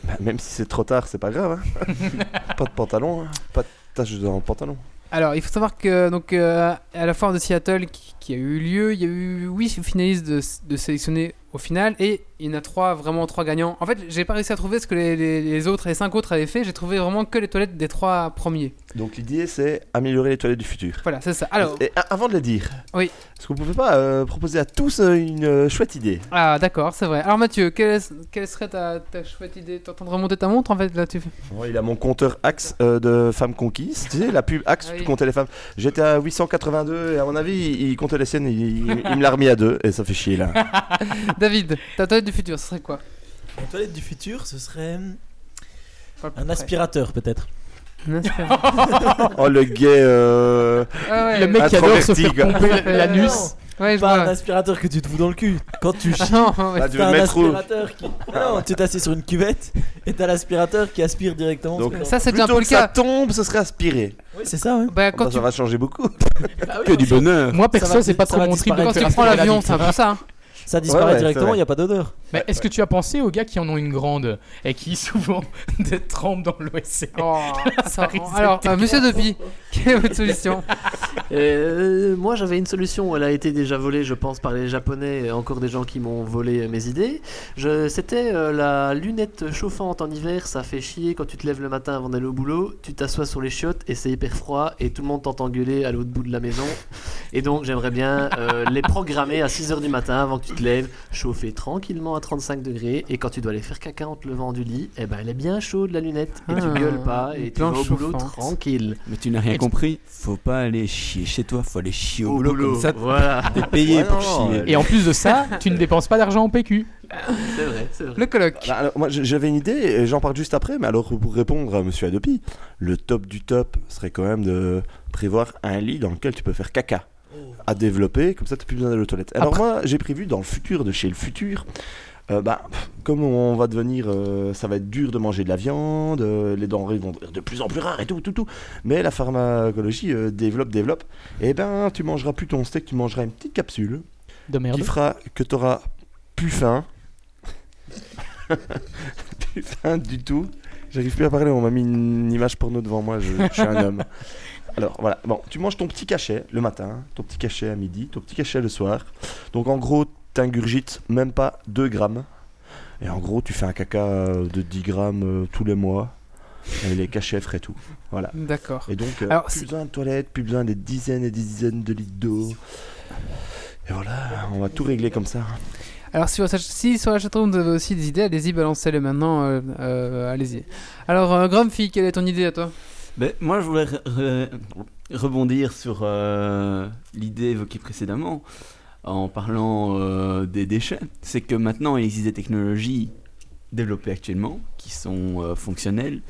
Bah, même si c'est trop tard, c'est pas grave. hein. pas de pantalon, hein. pas de tache dans le pantalon. Alors, il faut savoir que donc euh, à la foire de Seattle qui, qui a eu lieu, il y a eu 8 finalistes de, de sélectionnés au final et il y en a trois vraiment trois gagnants. En fait, j'ai pas réussi à trouver ce que les, les- les autres les cinq autres avaient fait. J'ai trouvé vraiment que les toilettes des trois premiers. Donc l'idée, c'est améliorer les toilettes du futur. Voilà, c'est ça. Alors, Et, avant de le dire, Oui. est-ce que vous pouvez pas euh, proposer à tous euh, une euh, chouette idée? Ah d'accord, c'est vrai. Alors Mathieu, quelle, est- quelle serait ta, ta chouette idée? T'es en train de remonter ta montre en fait là tu fais. Bon, Il a mon compteur Axe de femmes conquises. Tu sais, la pub Axe, oui. tu comptais les femmes. J'étais à 882 et à mon avis, il, il comptait les siennes. Il, il- il me l'a remis à deux et ça fait chier là. David, ta toilette du futur, ce serait quoi? La toilette du futur, ce serait un aspirateur peut-être. Un aspirateur. Oh le gay. euh, Ah ouais. Le mec qui adore se faire pomper l'anus. Ouais, Pas un aspirateur que tu te fous dans le cul. Quand tu Ah chies, non, ouais. Tu veux un mettre où? aspirateur qui. Ah non, tu t'assieds sur une cuvette et t'as l'aspirateur qui aspire directement. Donc, Ça, c'est un peu le que ça cas. tombe, ce serait aspiré. Oui, c'est ça, ouais. Bah, quand bah, tu Ça va changer beaucoup. Ah oui, Que du bonheur. Moi, perso, c'est pas trop mon trip. Quand tu prends l'avion, c'est un peu ça. Ça disparaît Ouais, ouais, c'est directement, il n'y a pas d'odeur. Mais est-ce que tu as pensé aux gars qui en ont une grande et qui souvent des trempent dans l'OSC Oh, Ça attends, risque alors, euh, monsieur Depi, quelle est votre solution? Euh, moi j'avais une solution, elle a été déjà volée je pense par les japonais et encore des gens qui m'ont volé mes idées. Je- C'était euh, la lunette chauffante en hiver, ça fait chier quand tu te lèves le matin avant d'aller au boulot, tu t'assois sur les chiottes et c'est hyper froid et tout le monde t'entend gueuler à l'autre bout de la maison. Et donc j'aimerais bien euh, les programmer à 6h du matin avant que tu te lèves, chauffer tranquillement à 35 degrés et quand tu dois aller faire caca en te levant du lit, eh ben elle est bien chaude la lunette et Ah, tu gueules pas et tu vas au boulot tranquille. Mais tu n'as rien Et tu- compris. Faut pas aller chier chez toi, faut aller chier au, Au boulot, boulot, comme ça. voilà. T'es payé Ouais, pour non, chier. Et en plus de ça, tu ne dépenses pas d'argent en PQ. C'est vrai, c'est vrai. Le colloque. Bah, alors, moi, j'avais une idée, et j'en parle juste après, mais alors pour répondre à Monsieur Adopi, le top du top serait quand même de prévoir un lit dans lequel tu peux faire caca à développer, comme ça tu plus besoin d'aller aux toilettes. Alors moi, j'ai prévu dans le futur, de chez le futur, euh, bah, comme on va devenir, euh, ça va être dur de manger de la viande, euh, les denrées vont devenir de plus en plus rares et tout, tout, tout. Mais la pharmacologie développe, développe. Et ben, tu mangeras plus ton steak, tu mangeras une petite capsule De merde. qui fera que tu auras plus faim. plus faim du tout. J'arrive plus à parler, on m'a mis une image porno devant moi, je, je suis un homme. Alors voilà, bon, tu manges ton petit cachet le matin, ton petit cachet à midi, ton petit cachet le soir. Donc en gros, t'ingurgites même pas 2 grammes. Et en gros, tu fais un caca euh, de 10 grammes euh, tous les mois. Et les cachets feraient tout. Voilà. D'accord. Et donc, euh, Alors, plus besoin de toilettes, plus besoin des dizaines et des dizaines de litres d'eau. Et voilà, on va tout régler comme ça. Alors, si, si sur la chatroom vous avez aussi des idées, allez-y, balancez-les maintenant. euh, euh, allez-y. Alors, Grumpy, quelle est ton idée à toi? Ben, moi, je voulais re- re- rebondir sur euh, l'idée évoquée précédemment en parlant euh, des déchets. C'est que maintenant, il existe des technologies développées actuellement qui sont euh, fonctionnelles,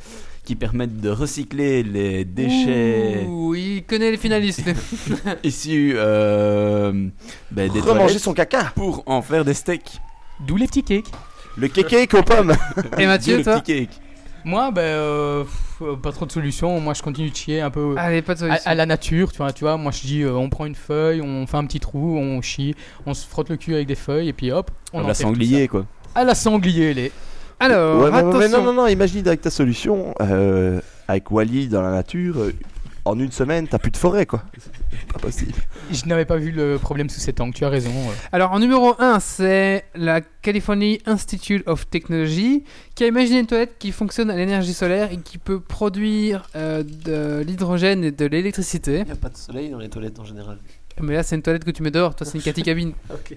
qui permettent de recycler les déchets Ouh, il connaît les finalistes. issus euh, ben, des Remanger son caca pour en faire des steaks. D'où les petits cakes. Le kéké aux pommes Et Mathieu, le toi petit cake. Moi, ben, pas trop de solutions. Moi, je continue de chier un peu Allez, pas de à, solution. à la nature. Tu vois, tu vois, moi, je dis, euh, on prend une feuille, on fait un petit trou, on chie, on se frotte le cul avec des feuilles et puis hop, on la enterre tout sanglier, quoi. À la sanglier, les. Alors, Ouais, mais- mais, attention. non, non, non, imagine avec ta solution, euh, avec Wally dans la nature, euh, en une semaine, t'as plus de forêt quoi. Pas possible. Je n'avais pas vu le problème sous cet angle. Tu as raison. Alors, en numéro 1, c'est la California Institute of Technology qui a imaginé une toilette qui fonctionne à l'énergie solaire et qui peut produire euh, de l'hydrogène et de l'électricité. Il n'y a pas de soleil dans les toilettes en général. Mais là, c'est une toilette que tu mets dehors. Toi, c'est une Cathy cabine. Ok.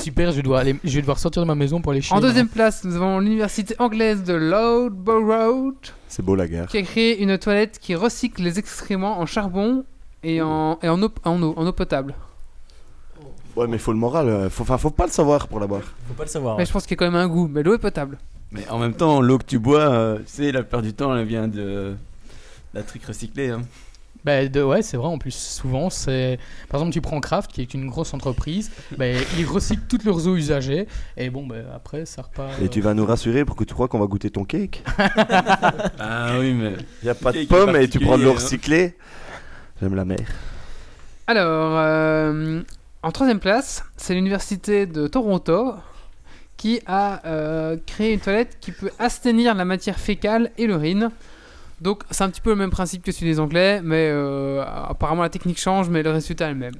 Super, je vais, devoir aller, je vais devoir sortir de ma maison pour aller chier. En deuxième place, nous avons l'université anglaise de Loughborough C'est beau la guerre. qui a créé une toilette qui recycle les excréments en charbon et en, et en, eau, en, eau, en eau potable. Ouais, mais faut le moral, euh, faut, enfin, faut pas le savoir pour la boire. Faut pas le savoir. Mais je pense qu'il y a quand même un goût. Mais l'eau est potable. Mais en même temps, l'eau que tu bois, euh, c'est la plupart du temps, elle vient de d'un truc recyclé. hein. Bah, de, ouais, c'est vrai. En plus, souvent, c'est. Par exemple, tu prends Kraft, qui est une grosse entreprise. bah, ils recyclent toutes leurs eaux usagées. Et bon, bah, après, ça repart. Et tu vas nous rassurer pour que tu crois qu'on va goûter ton cake Ah oui, mais Y a pas de Cake pommes et tu prends de l'eau particulier, recyclée. Alors, euh, en troisième place, c'est l'université de Toronto qui a euh, créé une toilette qui peut assainir la matière fécale et l'urine. Donc, c'est un petit peu le même principe que celui des Anglais, mais euh, apparemment la technique change, mais le résultat est le même.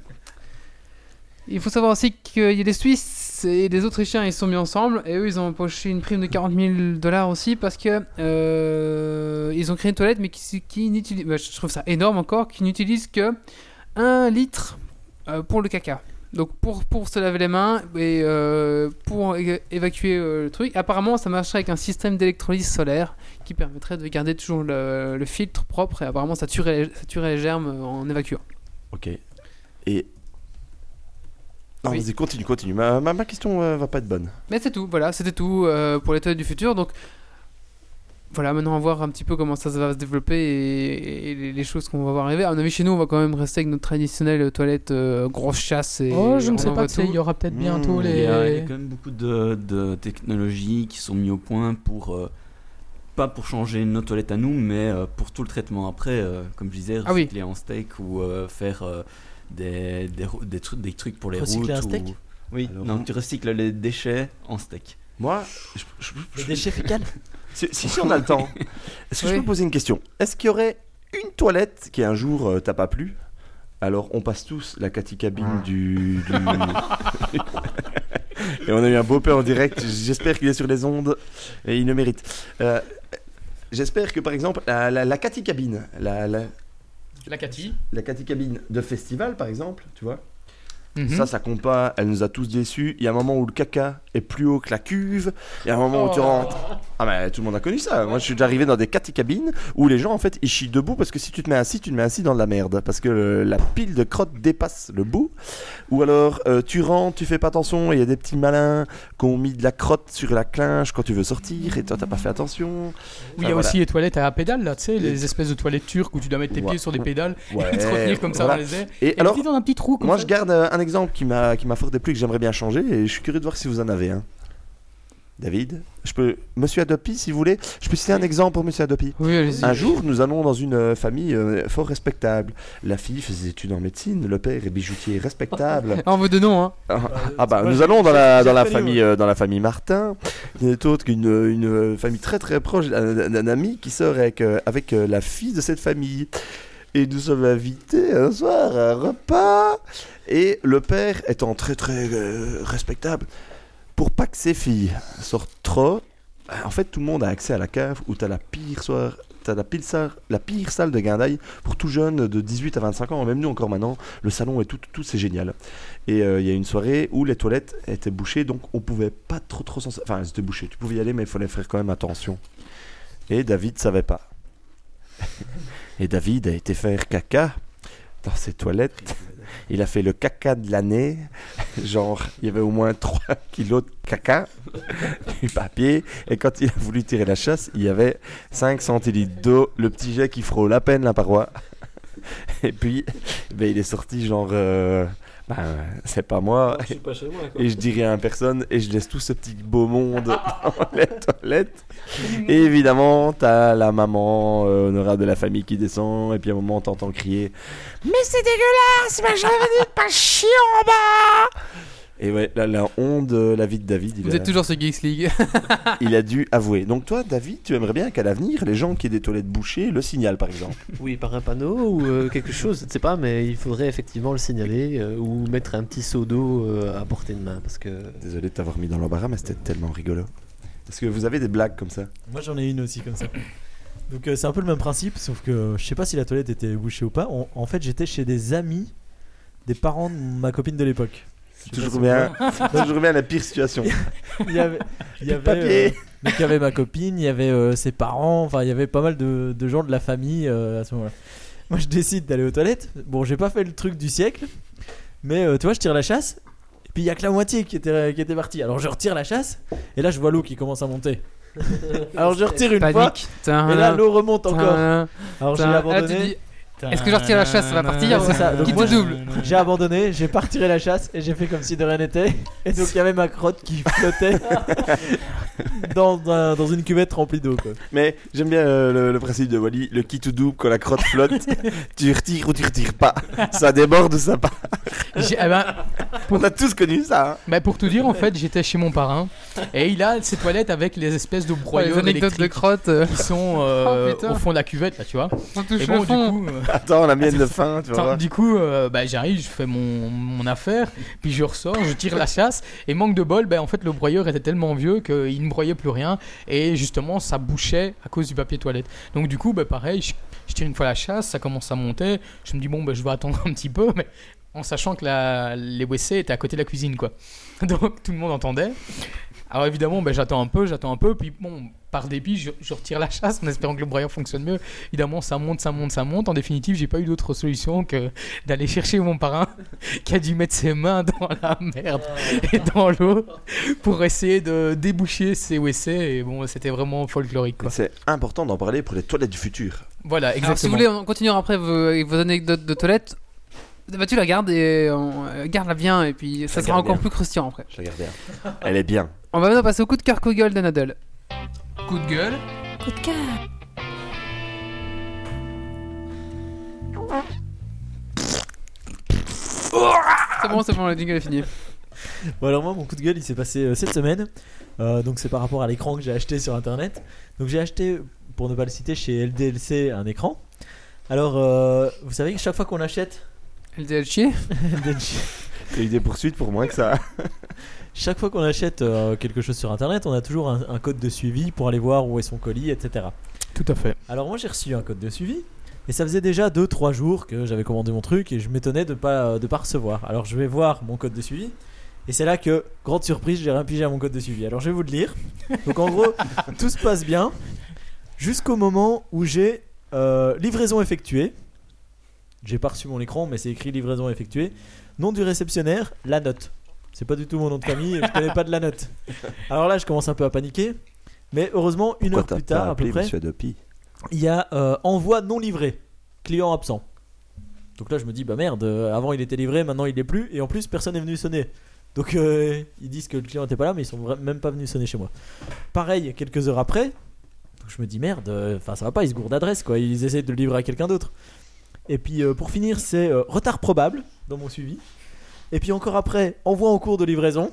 Il faut savoir aussi qu'il y a des Suisses et des Autrichiens, ils sont mis ensemble, et eux, ils ont empoché une prime de 40 000 dollars aussi, parce que euh, ils ont créé une toilette, mais qui, n'utilise, bah, je trouve ça énorme encore, qui n'utilise que 1 litre euh, pour le caca. Donc pour, pour se laver les mains et euh, pour évacuer le truc. Apparemment ça marcherait avec un système d'électrolyse solaire qui permettrait de garder toujours le, le filtre propre et apparemment ça tuerait, ça tuerait les germes en évacuant. Ok. Et. Non, Oui. vas-y, continue, continue. Ma, ma, ma question euh, va pas être bonne. Mais c'est tout, voilà, c'était tout euh, pour les toilettes du futur. Donc voilà, maintenant, on va voir un petit peu comment ça va se développer et, et les- les choses qu'on va voir arriver. À mon avis, chez nous, on va quand même rester avec notre traditionnelle toilette euh, grosse chasse. Et Oh, je ne sais pas, il y aura peut-être bientôt Mmh, Il y, a, il y a les. quand même beaucoup de, de technologies qui sont mises au point pour. euh, pas pour changer nos toilettes à nous, mais euh, pour tout le traitement après, euh, comme je disais, Ah oui. recycler en steak ou euh, faire euh, des, des, des, trucs, des trucs pour les Recycler routes. un steak ou- Oui, Alors, non, vous- tu recycles les déchets en steak. Moi, je- je- je- Les déchets fécales si, si- si on a le temps, est-ce que je peux poser une question? Est-ce qu'il y aurait une toilette qui un jour euh, t'a pas plu? Alors on passe tous la Cathy cabine du. du- et on a eu un beau peu en direct. J'espère qu'il est sur les ondes et il le mérite. Euh, J'espère que par exemple la, la, la Cathy cabine, la, la, La Cathy. la Cathy cabine de festival par exemple, tu vois, Mhm. ça ça compte pas. Elle nous a tous déçus. Il y a un moment où le caca est plus haut que la cuve. Il y a un moment où tu Oh. rentres. Ah mais tout le monde a connu ça. Moi je suis déjà arrivé dans des Cathy cabines où les gens en fait ils chient debout parce que si tu te mets assis, tu te mets assis dans de la merde parce que le- la pile de crotte dépasse le bout. Ou alors euh, tu rentres, tu fais pas attention, et il y a des petits malins qui ont mis de la crotte sur la clinche quand tu veux sortir et toi t'as pas fait attention. Oui, il y a voilà. aussi les toilettes à pédales, là, tu sais, les espèces de toilettes turques où tu dois mettre tes Ouais. pieds sur des pédales Ouais, et te retenir comme ça voilà. dans les airs. Et Et alors, dans un petit trou comme moi ça. je garde un exemple qui m'a qui m'a fort déplu que j'aimerais bien changer et je suis curieux de voir si vous en avez un. David, je peux, Monsieur Adopi, si vous voulez, je peux citer un exemple pour Monsieur Adopi. Oui, allez-y. Un jour, nous allons dans une euh, famille euh, fort respectable. La fille faisait des études en médecine, le père est bijoutier respectable. Ah, on veut de nom, hein. Ah, ah bah nous allons dans la dans la famille euh, dans la famille Martin. Il y en a d'autres une, une euh, famille très très proche d'un ami qui sort avec euh, avec euh, la fille de cette famille. Et nous sommes invités un soir à un repas. Et le père étant très très euh, respectable, pour pas que ses filles sortent trop, en fait tout le monde a accès à la cave où t'as la pire soir. T'as la la pire salle de guindaille pour tout jeune de 18 à 25 ans, même nous encore maintenant, le salon et tout, tout, tout, c'est génial. Et euh, il y a une soirée où les toilettes étaient bouchées, donc on pouvait pas trop trop s'en... Enfin, elles étaient bouchées, tu pouvais y aller, mais il fallait faire quand même attention. Et David savait pas. Et David a été faire caca dans ses toilettes. Il a fait le caca de l'année. Genre, il y avait au moins 3 kilos de caca, du papier. Et quand il a voulu tirer la chasse, il y avait 5 centilitres d'eau, le petit jet qui frôle à peine la paroi. Et puis, ben, il est sorti genre, euh, ben, c'est pas moi. Je suis pas chez moi, quoi. Et je dis rien à personne et je laisse tout ce petit beau monde dans les toilettes. Et évidemment, t'as la maman euh, honorable de la famille qui descend et puis à un moment t'entends crier Mais c'est dégueulasse, mais j'avais dit pas chier en bas Et ouais, la, la honte la vie de David, il Vous a, êtes toujours sur Geeks League. il a dû avouer. Donc toi, David, tu aimerais bien qu'à l'avenir, les gens qui aient des toilettes bouchées le signalent par exemple. Oui, par un panneau ou euh, quelque chose, je ne sais pas, mais il faudrait effectivement le signaler euh, ou mettre un petit seau d'eau euh, à portée de main parce que Désolé de t'avoir mis dans l'embarras, mais c'était tellement rigolo. Est-ce que vous avez des blagues comme ça? Moi j'en ai une aussi comme ça. Donc euh, c'est un peu le même principe, sauf que je sais pas si la toilette était bouchée ou pas. On- en fait, j'étais chez des amis des parents de ma copine de l'époque. Toujours bien, toujours bien la pire situation. Il y avait, il y avait, papier. euh, donc il y avait ma copine, il y avait euh, ses parents, enfin il y avait pas mal de, de gens de la famille euh, à ce moment-là. Moi je décide d'aller aux toilettes. Bon, j'ai pas fait le truc du siècle, mais euh, tu vois, je tire la chasse. Et puis il y a que la moitié qui était, qui était partie. Alors je retire la chasse, et là je vois l'eau qui commence à monter. Alors je retire une fois, Panique. et là l'eau remonte encore. Alors j'ai tain. Là, tu abandonné. dis, Est-ce que je retire la chasse, ça va partir Ouais, c'est ça. Donc Qui moi, te double J'ai abandonné, j'ai pas retiré la chasse et j'ai fait comme si de rien n'était. Et donc il y avait ma crotte qui flottait dans, un- dans une cuvette remplie d'eau. quoi. Mais j'aime bien euh, le, le principe de Wally, le qui tout double quand la crotte flotte, tu retires ou tu retires pas. Ça déborde ou ça part. J'ai- eh ben, On a tous connu ça. hein. bah, pour tout dire, en fait, j'étais chez mon parrain et il a ses toilettes avec les espèces de Ouais, Les broyeurs anecdotes de électriques crotte. qui sont euh, Oh, au fond de la cuvette, là, tu vois. On touche Et bon, le du coup, euh, Attends, la mienne de fin, tu voir. du coup, euh, bah, j'arrive, je fais mon, mon affaire, puis je ressors, je tire la chasse, et manque de bol, bah, en fait, le broyeur était tellement vieux qu'il ne broyait plus rien, et justement, ça bouchait à cause du papier toilette. Donc, du coup, bah, pareil, je, je tire une fois la chasse, ça commence à monter, je me dis, bon, bah, je vais attendre un petit peu, mais en sachant que la, les WC étaient à côté de la cuisine, quoi. Donc, tout le monde entendait. Alors évidemment, ben, j'attends un peu, j'attends un peu, puis bon, par dépit, je, je retire la chasse en espérant que le broyeur fonctionne mieux. Évidemment, ça monte, ça monte, ça monte. En définitive, j'ai pas eu d'autre solution que d'aller chercher mon parrain qui a dû mettre ses mains dans la merde et dans l'eau pour essayer de déboucher ses WC. Et bon, c'était vraiment folklorique. C'est important d'en parler pour les toilettes du futur. Voilà, Alors, si exactement. vous voulez, on continuera après vos, avec vos anecdotes de toilette. Bah, tu la gardes et on, euh, garde-la bien et puis ça sera encore bien. plus croustillant après. Je la garde bien. Elle est bien. On va maintenant passer au coup de cœur coup de gueule d'Anadol. Coup de gueule. Coup de cœur. C'est bon, c'est bon, le jingle est fini. Bon alors moi mon coup de gueule il s'est passé euh, cette semaine Euh, donc c'est par rapport à l'écran que j'ai acheté sur internet donc j'ai acheté pour ne pas le citer chez LDLC un écran alors euh, vous savez que chaque fois qu'on achète LDLC LDLC, T'as eu des poursuites pour moins que ça. chaque fois qu'on achète euh, quelque chose sur internet on a toujours un, un code de suivi pour aller voir où est son colis etc Tout à fait. alors moi j'ai reçu un code de suivi et ça faisait déjà 2-3 jours que j'avais commandé mon truc et je m'étonnais de pas de pas recevoir alors je vais voir mon code de suivi et c'est là que, grande surprise, j'ai rien pigé à mon code de suivi. Alors je vais vous le lire. Donc en gros, tout se passe bien jusqu'au moment où j'ai euh, livraison effectuée. J'ai pas reçu mon écran, mais c'est écrit livraison effectuée. Nom du réceptionnaire, la note. C'est pas du tout mon nom de famille, je connais pas de la note. Alors là, je commence un peu à paniquer. Mais heureusement, une Pourquoi heure plus tard, à peu près, il y a euh, envoi non livré, client absent. Donc là, je me dis, bah merde, euh, avant il était livré, maintenant il est plus, et en plus personne n'est venu sonner. Donc euh, ils disent que le client n'était pas là, mais ils sont même pas venus sonner chez moi. Pareil, quelques heures après, donc je me dis merde, enfin ça va pas, ils se gourdent d'adresse quoi, ils essaient de le livrer à quelqu'un d'autre. Et puis pour finir, c'est retard probable dans mon suivi. Et puis encore après, envoi en cours de livraison.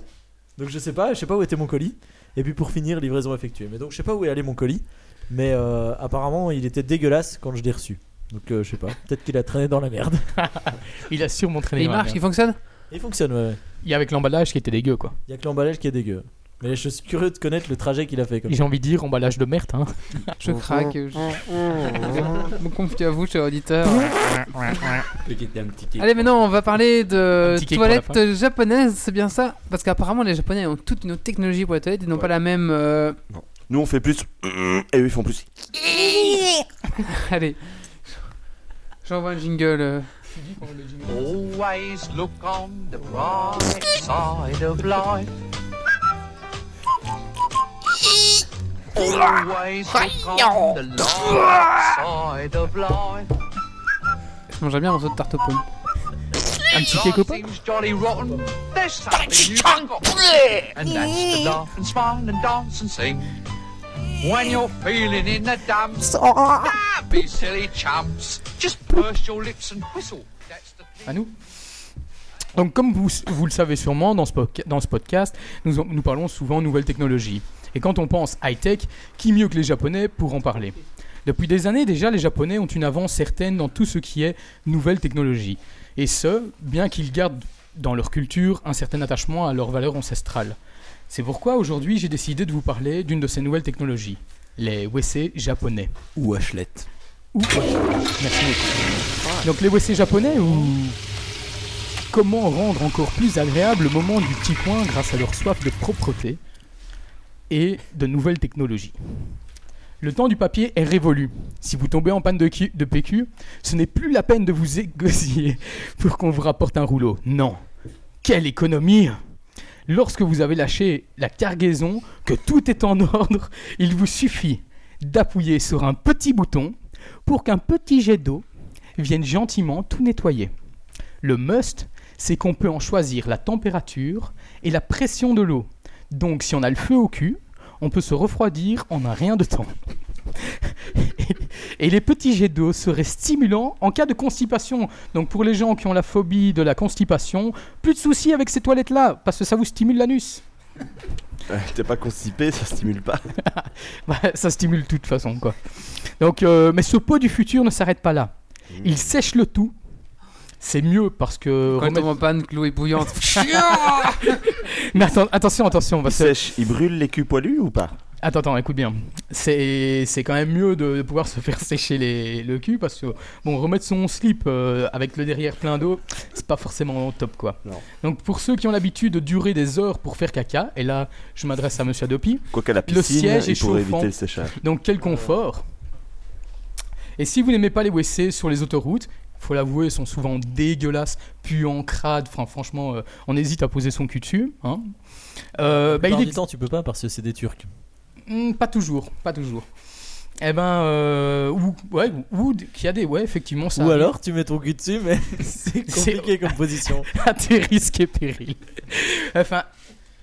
Donc je sais pas, je sais pas où était mon colis. Et puis pour finir, livraison effectuée. Mais donc je sais pas où est allé mon colis. Mais euh, apparemment, il était dégueulasse quand je l'ai reçu. Donc euh, je sais pas, peut-être qu'il a traîné dans la merde. Il a sûrement traîné. Et il dans la marche, merde. il fonctionne? Il fonctionne, ouais. ouais. Il y a avec l'emballage qui était dégueu, quoi. Il y a que l'emballage qui est dégueu. Mais je suis curieux de connaître le trajet qu'il a fait. Comme J'ai envie de dire emballage de merde, hein. Je craque. Je je me confie à vous, cher auditeur. Allez, maintenant, on va parler de toilettes japonaises, c'est bien ça? Parce qu'apparemment, les Japonais ont toute une autre technologie pour les toilettes, ils n'ont pas la même. euh, Nous on fait plus. Et eux ils font plus. Allez. J'envoie un jingle. euh. Always look on the bright side of life. Je mangerais bien un morceau de tarte aux pommes. Un petit cake au pain Seems jolly rotten. There's something you've got to do. And that's to laugh and smile and dance and sing. When you're feeling in the dumps, be silly chumps. Just purse your lips and whistle. That's the à nous. Donc, comme vous, vous le savez sûrement, dans ce, dans ce podcast, nous, nous parlons souvent nouvelles technologies. Et quand on pense high-tech, qui mieux que les Japonais pour en parler? Depuis des années déjà, les Japonais ont une avance certaine dans tout ce qui est nouvelles technologies. Et ce, bien qu'ils gardent dans leur culture un certain attachement à leurs valeurs ancestrales. C'est pourquoi aujourd'hui j'ai décidé de vous parler d'une de ces nouvelles technologies, les WC japonais. Ou Ashlet. Ou Merci beaucoup. Donc les WC japonais ou comment rendre encore plus agréable le moment du petit coin grâce à leur soif de propreté? Et de nouvelles technologies. Le temps du papier est révolu. Si vous tombez en panne de, de PQ, ce n'est plus la peine de vous égosiller pour qu'on vous rapporte un rouleau. Non. Quelle économie Lorsque vous avez lâché la cargaison, que tout est en ordre, il vous suffit d'appuyer sur un petit bouton pour qu'un petit jet d'eau vienne gentiment tout nettoyer. Le must, c'est qu'on peut en choisir la température et la pression de l'eau. Donc si on a le feu au cul, on peut se refroidir en un rien de temps. et les petits jets d'eau seraient stimulants en cas de constipation. Donc pour les gens qui ont la phobie de la constipation, plus de soucis avec ces toilettes-là, parce que ça vous stimule l'anus. Euh, T'es pas constipé, ça stimule pas. Bah, ça stimule de toute façon, quoi. Donc, euh, mais ce pot du futur ne s'arrête pas là. Il sèche le tout. C'est mieux parce que. Quand il remettre- tombe en panne, l'eau est bouillante. Mais atten- attention, attention, Il parce que sèche, il brûle les culs poilus ou pas Attends, attends, écoute bien. C'est c'est quand même mieux de, de pouvoir se faire sécher les, le cul parce que, bon, remettre son slip euh, avec le derrière plein d'eau, c'est pas forcément top quoi. Non. Donc, pour ceux qui ont l'habitude de durer des heures pour faire caca, et là, je m'adresse à monsieur Adopi, Quoi qu'à la Le piscine, siège il est chauffant. éviter le séchage. donc quel confort. Et si vous n'aimez pas les WC sur les autoroutes, faut l'avouer, ils sont souvent dégueulasses, puants, crades. Enfin, franchement, euh, on hésite à poser son cul dessus. Hein. Euh, bah, il du est temps, tu peux pas parce que c'est des Turcs. Hmm, pas toujours, pas toujours. Eh ben, euh, ou, ouais, ou qu'il y a des, ouais, effectivement, ça. Ou arrive. alors, tu mets ton cul dessus, mais c'est compliqué comme position. à tes risques et périls. Enfin,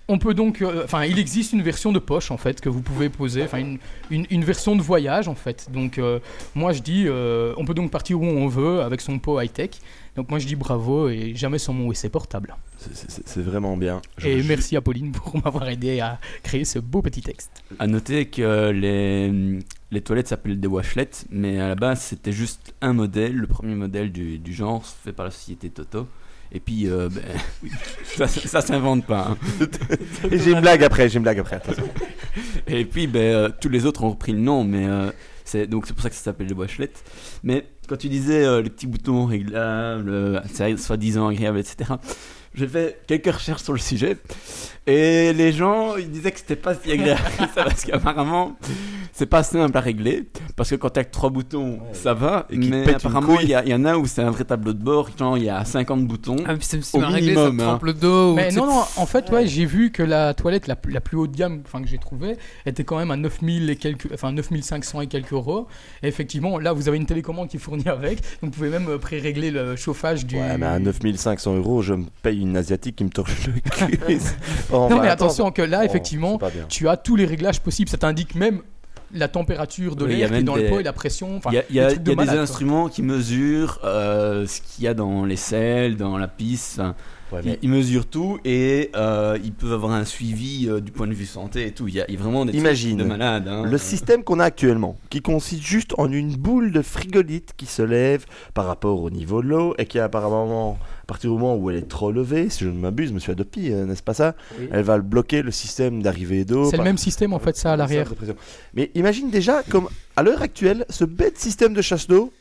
on peut donc, euh, enfin, il existe une version de poche en fait que vous pouvez poser, enfin une, une, une version de voyage en fait. Donc, euh, moi je dis, euh, on peut donc partir où on veut avec son pot high tech. Donc moi je dis bravo et jamais sans mon WC portable. C'est- vraiment bien. Je- Et je- merci à Pauline pour m'avoir aidé à créer ce beau petit texte. À noter que les, les toilettes s'appellent des washlettes, mais à la base c'était juste un modèle, le premier modèle du, du genre fait par la société Toto. Et puis, euh, ben, ça, ça s'invente pas. hein. Et j'ai une blague après, j'ai une blague après. attention. Et puis, ben, euh, tous les autres ont repris le nom, mais euh, c'est donc c'est pour ça que ça s'appelle les washlettes. Mais quand tu disais les petits boutons réglables, soi-disant agréable, etc. J'ai fait quelques recherches sur le sujet et les gens ils disaient que c'était pas si agréable que ça parce qu'apparemment c'est pas simple à régler parce que quand t'as que trois boutons ça va Et mais apparemment il y, a- il y en a où c'est un vrai tableau de bord genre il y a 50 boutons Ah, mais c'est Au mal réglé, ça minimum, te hein. le dos. Mais non, non, en fait, ouais, j'ai vu que la toilette la, plus- la plus haut de gamme enfin, que j'ai trouvée était quand même à 9000 et quelques, enfin 9500 et quelques euros. Et effectivement, là, vous avez une télécommande qui est fournie avec, donc vous pouvez même euh, pré-régler le chauffage du. Ouais, mais à 9500 euros, je me paye une asiatique qui me torche le cul. Oh, Non, bah, mais attention que là, Oh, effectivement, tu as tous les réglages possibles. Ça t'indique même la température de Oui, l'air qui est dans des- le pot et la pression. Il y a, il y a- des trucs de il y a des malade, quoi. instruments qui mesurent euh, ce qu'il y a dans les selles, dans la piste. enfin, Ouais, ils, mais ils mesurent tout et euh, ils peuvent avoir un suivi euh, du point de vue santé et tout. Il y a, il y a vraiment des trucs Imagine de malades. hein. Le système qu'on a actuellement, qui consiste juste en une boule de frigolite qui se lève par rapport au niveau de l'eau et qui apparemment, à partir du moment où elle est trop levée, si je ne m'abuse, monsieur Adopi, euh, n'est-ce pas ça? Oui. Elle va bloquer le système d'arrivée d'eau. C'est le même système en fait, ça à l'arrière. Mais imagine déjà comme à l'heure actuelle, ce bête système de chasse d'eau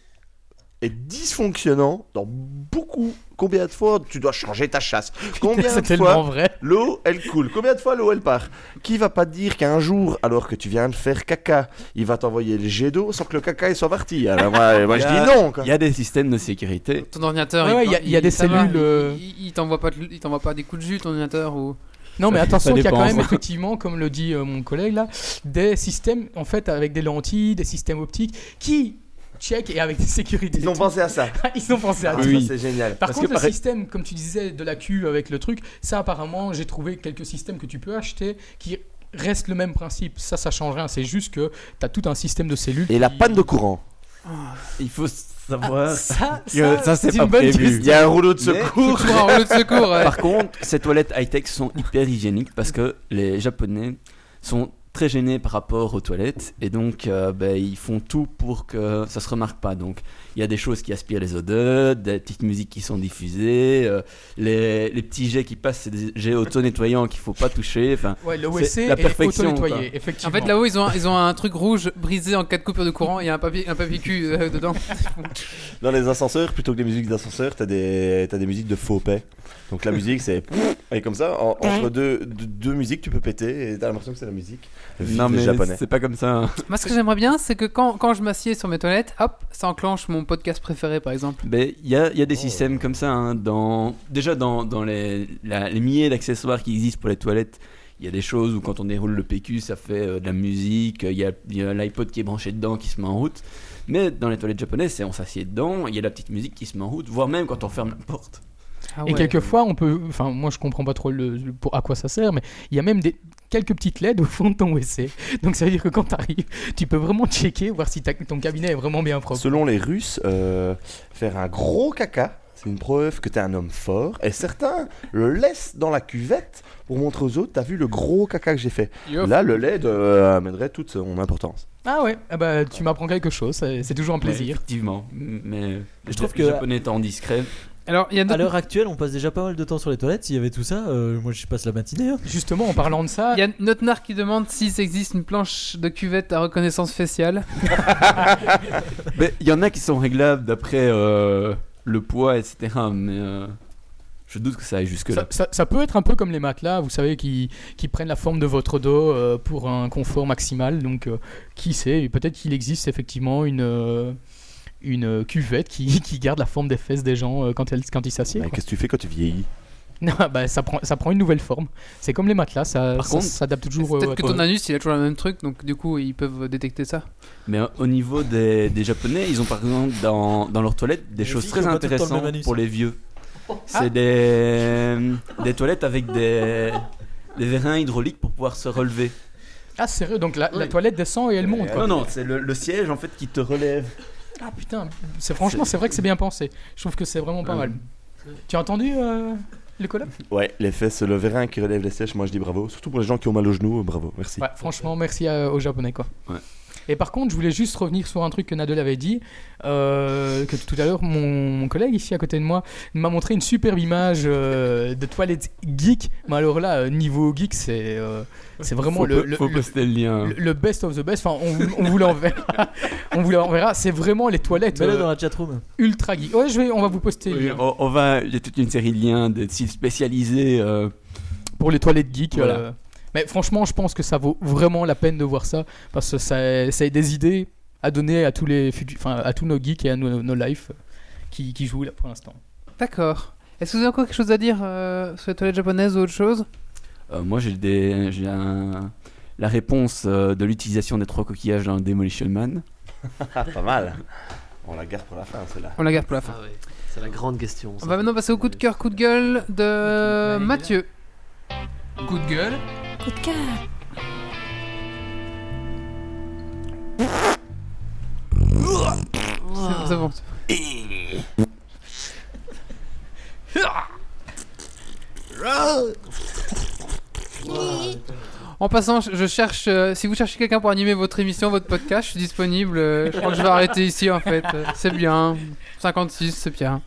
est dysfonctionnant dans beaucoup. Combien de fois tu dois changer ta chasse? Combien de fois l'eau elle coule? Combien de fois l'eau elle part? Qui va pas te dire qu'un jour, alors que tu viens de faire caca, il va t'envoyer le jet d'eau sans que le caca il soit parti? Alors moi, moi je Il y a- dis non. Il y a des systèmes de sécurité. Ton ordinateur, Ouais, il y a- il y a des va, cellules, euh, Il, il- t'envoie pas, il t'envoie pas des coups de jus, ton ordinateur ou? Non, mais attention, il y a quand même effectivement, comme le dit euh, mon collègue là, des systèmes en fait avec des lentilles, des systèmes optiques qui check et avec des sécurités. Ils ont pensé à ça. Ils ont pensé à Ah, tout. ça, c'est génial. Par Parce contre, que le pareil- système, comme tu disais, de la queue avec le truc, ça apparemment, j'ai trouvé quelques systèmes que tu peux acheter qui restent le même principe. Ça, ça change rien. C'est juste que tu as tout un système de cellules. Et la panne de courant. Il faut savoir. Ça, que ça, ça, c'est pas une bonne prévu. Il y a un rouleau de secours. Un rouleau de secours. ouais. Par contre, ces toilettes high-tech sont hyper hygiéniques parce que les Japonais sont très gênés par rapport aux toilettes et donc euh, ben, ils font tout pour que ça se remarque pas. Donc il y a des choses qui aspirent les odeurs, des petites musiques qui sont diffusées, euh, les, les petits jets qui passent, c'est des jets auto-nettoyants qu'il faut pas toucher. Enfin, Ouais, le WC la est perfection, auto-nettoyé, En effectivement. fait, là-haut, ils ont, ils ont un truc rouge brisé en cas de coupure de courant. Il y a un papier, un papier cul euh, dedans. Dans les ascenseurs, plutôt que des musiques d'ascenseur, t'as des, t'as des musiques de faux paix. Donc la musique, c'est. Et comme ça, en- entre deux, deux, deux musiques, tu peux péter et t'as l'impression que c'est la musique. Non mais japonais. c'est pas comme ça. hein. Moi, ce que j'aimerais bien, c'est que quand, quand je m'assieds sur mes toilettes, hop, ça enclenche mon podcast préféré, par exemple. Ben, Il y a, il y a des systèmes comme ça. hein, dans, déjà, dans, dans les, la- les milliers d'accessoires qui existent pour les toilettes, il y a des choses où quand on déroule le PQ, ça fait euh, de la musique. Il y a, il y a l'iPod qui est branché dedans qui se met en route. Mais dans les toilettes japonaises, c'est on s'assied dedans, il y a la petite musique qui se met en route, voire même quand on ferme la porte. Ah Et ouais. quelquefois, on peut. Enfin, moi, je comprends pas trop le, le- pour, à quoi ça sert, mais il y a même des, quelques petites LED au fond de ton WC. Donc, ça veut dire que quand tu arrives, tu peux vraiment checker, voir si ton cabinet est vraiment bien propre. Selon les Russes, euh, faire un gros caca, c'est une preuve que t'es un homme fort. Et certains le laissent dans la cuvette pour montrer aux autres, t'as vu le gros caca que j'ai fait. Yo. Là, le LED euh, amènerait toute son importance. Ah ouais, ah bah, tu m'apprends quelque chose, c'est toujours un plaisir. Ouais, effectivement. Mais je trouve que les japonais étant discrets, Alors, il y a À l'heure actuelle, on passe déjà pas mal de temps sur les toilettes. S'il y avait tout ça, euh, moi je passe la matinée. hein. Justement, en parlant de ça, il y a notre nar qui demande si existe une planche de cuvette à reconnaissance faciale. Mais il y en a qui sont réglables d'après euh, le poids, etc. Mais euh, je doute que ça aille jusque ça, là. ça- ça peut être un peu comme les matelas, vous savez, qui, qui prennent la forme de votre dos euh, pour un confort maximal. Donc, euh, qui sait, peut-être qu'il existe effectivement une, euh, une cuvette qui, qui garde la forme des fesses des gens euh, quand, elles, quand ils s'assiedent. Mais. Qu'est-ce que tu fais quand tu vieillis Non, bah, ça, prend, ça prend une nouvelle forme. C'est comme les matelas, ça, s'adapte toujours. euh, Peut-être que ton anus, il a toujours le même truc, donc du coup, ils peuvent détecter ça. Mais euh, au niveau des, des Japonais, ils ont par exemple dans, dans leurs toilettes des Les choses très le intéressantes pour les vieux. C'est Ah. des, des toilettes avec des, des vérins hydrauliques pour pouvoir se relever. Ah, sérieux, donc la, toilette descend et elle monte. quoi. Non, non, c'est le, le siège en fait qui te relève. Ah putain, c'est franchement, c'est vrai que c'est bien pensé. Je trouve que c'est vraiment pas Ouais. mal. Tu as entendu euh, le collab Ouais, les fesses, le vérin qui relève les sèches, moi je dis bravo. Surtout pour les gens qui ont mal aux genoux, bravo, merci. Ouais, franchement, merci à- aux Japonais quoi. Ouais. Et par contre, je voulais juste revenir sur un truc que Nadel avait dit, euh, que tout à l'heure, mon, mon collègue ici à côté de moi m'a montré une superbe image euh, de toilette geek. Mais alors là, euh, niveau geek, c'est euh, c'est vraiment faut le, le- faut le- poster le lien. le- le best of the best. Enfin, on, on vous l'enverra. on vous l'enverra. C'est vraiment les toilettes Mets-le euh, dans la chatroom. ultra geek. Ouais, je vais, on va vous poster le Oui, lien. on, on va, il y a toute une série de liens de sites spécialisés. euh, pour les toilettes geeks. Voilà. Euh, Mais franchement, je pense que ça vaut vraiment la peine de voir ça parce que ça, ça a des idées à donner à tous les enfin à tous nos geeks et à nos, nos lives qui, qui jouent là pour l'instant. D'accord. Est-ce que vous avez encore quelque chose à dire euh, sur les toilettes japonaises ou autre chose? Euh, moi, j'ai des, j'ai un- la réponse euh, de l'utilisation des trois coquillages dans Demolition Man. Ah, pas mal. On la garde pour la fin, celle-là. On la garde pour la fin. Ah ouais, c'est la grande question. On va maintenant passer au coup de cœur, coup de gueule de Mathieu. Coup de gueule. C'est- C'est bon. En passant, je cherche. euh, si vous cherchez quelqu'un pour animer votre émission, votre podcast, je suis disponible. euh, je crois que je vais arrêter ici en fait. Euh, C'est bien. 56, c'est bien.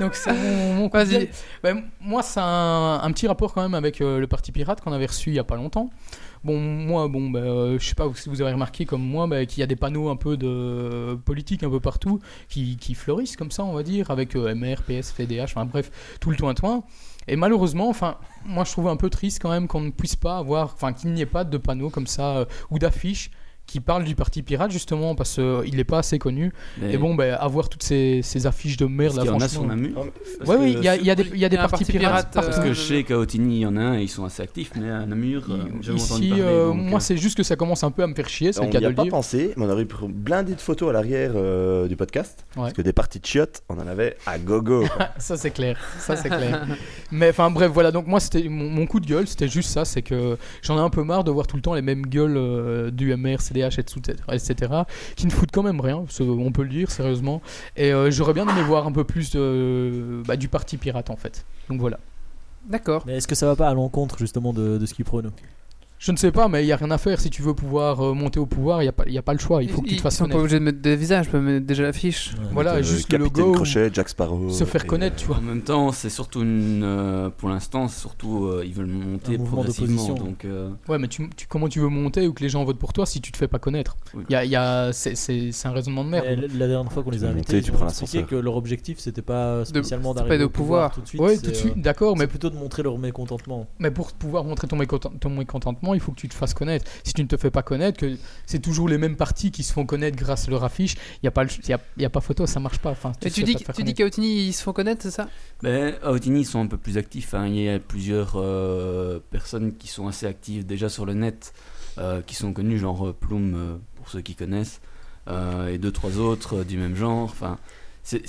Donc c'est mon, mon Vas-y. Ben, moi, c'est un, un petit rapport quand même avec euh, le Parti Pirate qu'on avait reçu il y a pas longtemps. Bon, moi, bon, ben, euh, je sais pas si vous avez remarqué comme moi ben, qu'il y a des panneaux un peu de politique un peu partout qui, qui fleurissent comme ça, on va dire, avec MR, PS, FDH, enfin bref, tout le toin-toin. Et malheureusement, enfin, moi je trouve un peu triste quand même qu'on ne puisse pas avoir, enfin, qu'il n'y ait pas de panneaux comme ça euh, ou d'affiches qui parlent du Parti Pirate justement parce qu'il n'est pas assez connu. Mais Et bon, ben, avoir toutes ces, ces affiches de merde là, qu'il y en a sur oui, que il y a, il y a des, il y a des Il y a un partis parti pirates. pirate. Parce Euh, que qu'à Otigny, il y en a un, ils sont assez actifs, mais à Namur, euh, j'ai entendu Ici, parler. euh, donc, moi, euh, c'est juste que ça commence un peu à me faire chier, c'est On le n'y a pas pensé, mais on aurait blindé de photos à l'arrière euh, du podcast. Ouais. Parce que des parties de chiottes, on en avait à gogo. Ça, c'est clair. Ça, c'est clair. Mais enfin, bref, voilà. Donc, moi, c'était mon, mon coup de gueule, c'était juste ça. C'est que j'en ai un peu marre de voir tout le temps les mêmes gueules euh, du MR, CDH, etc., qui ne foutent quand même rien. On peut le dire, sérieusement. Et euh, j'aurais bien aimé voir un peu plus de, bah, du parti pirate, en fait. Donc, voilà. D'accord. Mais est-ce que ça va pas à l'encontre justement de, de ce qu'ils prônent? Je ne sais pas, mais il n'y a rien à faire. Si tu veux pouvoir euh, monter au pouvoir, il n'y a, pas- il y a pas le choix. Il faut que tu te fasses Ils sont pas connaître. obligés de mettre des visages, je peux mettre déjà l'affiche. Voilà, Euh, juste le logo. Crochet, Jack Sparrow. Se faire connaître, tu vois. En même temps, c'est surtout une. euh, pour l'instant, c'est surtout. euh, ils veulent monter progressivement. d'opposition. Donc, euh, Ouais, mais tu, tu- comment tu veux monter ou que les gens votent pour toi si tu te fais pas connaître Oui. Y a, il y a- c'est, c'est- c'est un raisonnement de merde. Et la la dernière fois qu'on les a invités, tu ils ont prends que leur objectif c'était pas spécialement d'arriver de au pouvoir pouvoir. tout de suite. Ouais, tout de suite, d'accord, mais, plutôt de montrer leur mécontentement. mais pour pouvoir montrer ton, mécontent- il faut que tu te fasses connaître. Si tu ne te fais pas connaître, que c'est toujours les mêmes partis qui se font connaître grâce à leur affiche, il n'y a, pas le- y a, il y a pas photo, ça marche pas. Enfin, tu dis, tu dis ils se font connaître, c'est ça? Ben, à Otigny, ils sont un peu plus actifs. hein. Il y a plusieurs euh, personnes qui sont assez actives déjà sur le net, euh, qui sont connues, genre euh, Plume, euh, pour ceux qui connaissent, euh, et deux, trois autres euh, du même genre. Enfin, c'est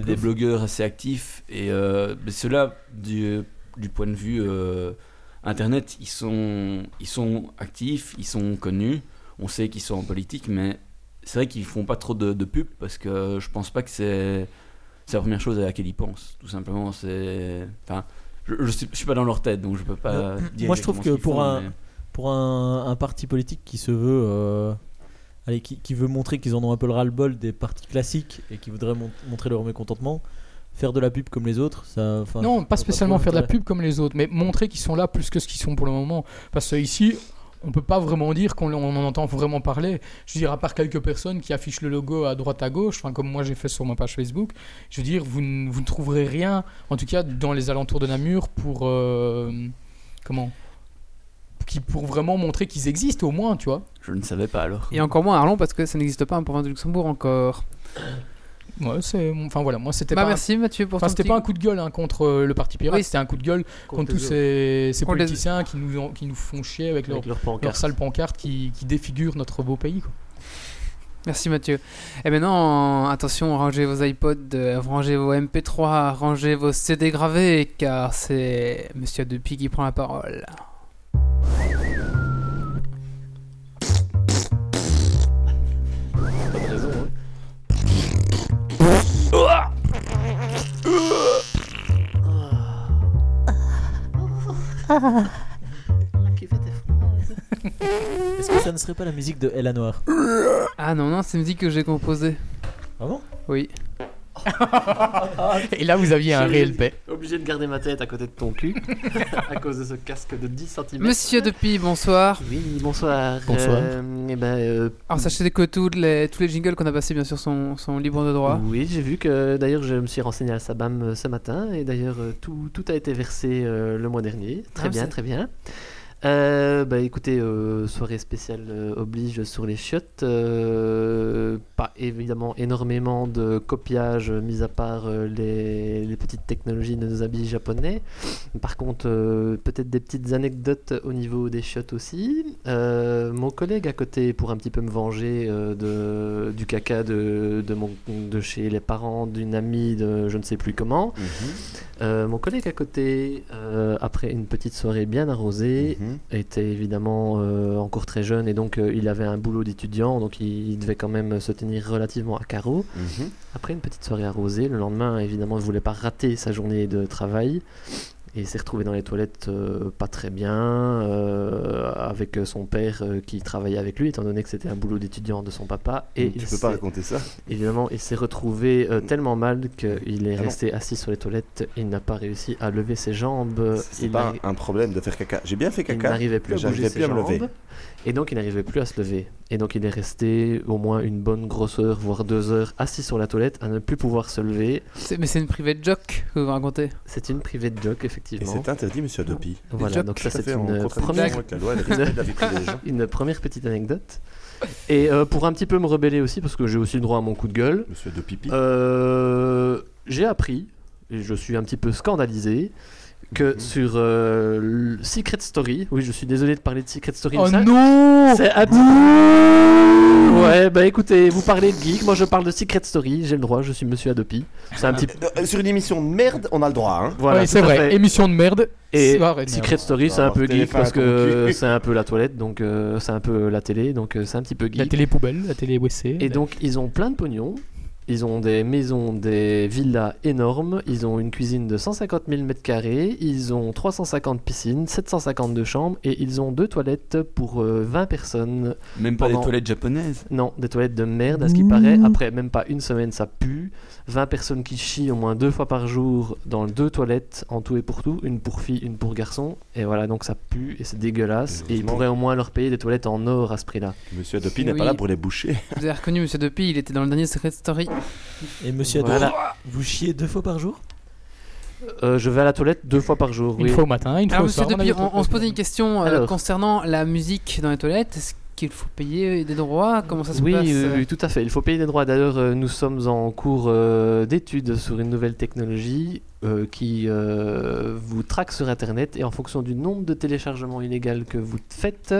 des blogueurs assez actifs. Et euh, ben, ceux-là, du, du point de vue euh, internet, ils sont, ils sont actifs, ils sont connus. On sait qu'ils sont en politique, mais c'est vrai qu'ils font pas trop de, de pub parce que je pense pas que c'est la première chose à laquelle ils pensent. Tout simplement, c'est. Enfin, je, je, suis, je suis pas dans leur tête, donc je peux pas Euh, dire. moi, je trouve que pour font, un- mais- Pour un, un parti politique qui se veut. euh, Allez, qui, qui veut montrer qu'ils en ont un peu le ras-le-bol des partis classiques et qui voudrait mon- montrer leur mécontentement, faire de la pub comme les autres, ça. Non, pas spécialement faire de la pub comme les autres, mais montrer qu'ils sont là plus que ce qu'ils sont pour le moment. Parce que ici, on peut pas vraiment dire qu'on on en entend vraiment parler. Je veux dire, à part quelques personnes qui affichent le logo à droite à gauche, enfin comme moi j'ai fait sur ma page Facebook, je veux dire, vous, ne- vous ne trouverez rien, en tout cas dans les alentours de Namur, pour euh, comment? Qui pour vraiment montrer qu'ils existent au moins, tu vois. Je ne savais pas alors. Et encore moins à Arlon parce que ça n'existe pas en province de Luxembourg encore. Ouais, c'est, enfin voilà, moi c'était Bah pas. merci Mathieu pour Enfin, c'était petit- pas un coup de gueule hein, contre euh, le parti pirate, Oui. c'était un coup de gueule contre, tous ces, ces Contre les- politiciens qui nous, ont- qui nous font chier avec, avec leur, leurs leur pancartes. sale pancarte qui, qui défigure notre beau pays. Quoi. Merci Mathieu. Et maintenant, attention, rangez vos iPods, euh, rangez vos MP3, rangez vos CD gravés, car c'est Monsieur Depi qui prend la parole. Est-ce que ça ne serait pas la musique de Ella Noir Ah non, non, c'est une musique que j'ai composée. Ah bon? Oui. Et là, vous aviez un réel paix. Obligé de garder ma tête à côté de ton cul à cause de ce casque de 10 cm. Monsieur Depi, bonsoir. Oui, bonsoir. Bonsoir. Euh, eh ben, euh, Alors sachez que tous les, tous les jingles qu'on a passés, bien sûr, sont, sont libres de droit. Oui, j'ai vu que d'ailleurs je me suis renseigné à Sabam euh, ce matin et d'ailleurs tout, tout a été versé euh, le mois dernier. Très Ah, bien, très bien. Euh, bah écoutez, euh, soirée spéciale euh, oblige sur les chiottes. pas évidemment énormément de copiage, mis à part les, les petites technologies de nos habits japonais. Par contre, peut-être des petites anecdotes au niveau des chiottes aussi. Mon collègue à côté, pour un petit peu me venger de, du caca de, de, mon, de chez les parents d'une amie de je ne sais plus comment, euh, mon collègue à côté, après une petite soirée bien arrosée, Mhm. était évidemment euh, encore très jeune et donc euh, il avait un boulot d'étudiant, donc il, il devait quand même se tenir relativement à carreau. Mhm. Après une petite soirée arrosée, le lendemain, évidemment, il ne voulait pas rater sa journée de travail. Et il s'est retrouvé dans les toilettes euh, pas très bien, euh, avec son père euh, qui travaillait avec lui, étant donné que c'était un boulot d'étudiant de son papa. Et tu il peux pas raconter ça. évidemment, il s'est retrouvé euh, tellement mal qu'il est Ah non. resté assis sur les toilettes. Il n'a pas réussi à lever ses jambes. C'est Il pas n'arri- un problème de faire caca. J'ai bien fait il caca. n'arrivait plus à bouger j'arrivais ses plus à me lever. Et donc, il n'arrivait plus à se lever. Et donc, il est resté au moins une bonne grosse heure, voire deux heures, assis sur la toilette, à ne plus pouvoir se lever. Mais c'est une private joke que vous racontez. C'est une private joke, Et effectivement. c'est interdit, monsieur Adopi. Voilà, donc ça, c'est une première, et de une première petite anecdote. Et euh, pour un petit peu me rebeller aussi, parce que j'ai aussi le droit à mon coup de gueule, Monsieur Adopipi. euh, j'ai appris, et je suis un petit peu scandalisé, que Mhm. sur euh, Secret Story, oui, je suis désolé de parler de Secret Story, Oh ça- non c'est petit- Ouais, bah écoutez, vous parlez de geek, moi je parle de Secret Story, j'ai le droit, je suis monsieur Adopi. C'est un petit Euh, Sur une émission de merde, on a le droit. Hein. Voilà, Ouais, c'est vrai, fait. émission de merde. Et. Secret Story, c'est un peu geek parce que c'est un peu la toilette, donc euh, c'est un peu la télé, donc euh, c'est un petit peu La geek. télé poubelle, la télé WC. Et donc ils ont plein de pognon. Ils ont des maisons, des villas énormes. Ils ont une cuisine de 150 000 m2. Ils ont 350 piscines, 752 chambres et ils ont deux toilettes pour euh, 20 personnes. Même pas Pendant- les toilettes japonaises? Non, des toilettes de merde à ce qui paraît. Après même pas une semaine, ça pue. 20 personnes qui chient au moins deux fois par jour dans deux toilettes en tout et pour tout. Une pour fille, une pour garçon. Et voilà, donc ça pue et c'est dégueulasse. Et ils pourraient au moins leur payer des toilettes en or à ce prix-là. Monsieur Adopi n'est Oui. pas là pour les boucher. Vous avez reconnu Monsieur Depi, il était dans le dernier Secret Story. Et monsieur Voilà. Adopi, vous chiez deux fois par jour? Euh, je vais à la toilette deux fois par jour. Une oui. fois au matin, une fois Alors au Monsieur soir. Eu on, on se posait une question euh, concernant la musique dans les toilettes. Est-ce qu'il faut payer des droits Comment ça se Oui, passe oui, tout à fait. Il faut payer des droits. D'ailleurs, euh, nous sommes en cours euh, d'études sur une nouvelle technologie euh, qui vous traque sur Internet et en fonction du nombre de téléchargements illégaux que vous faites,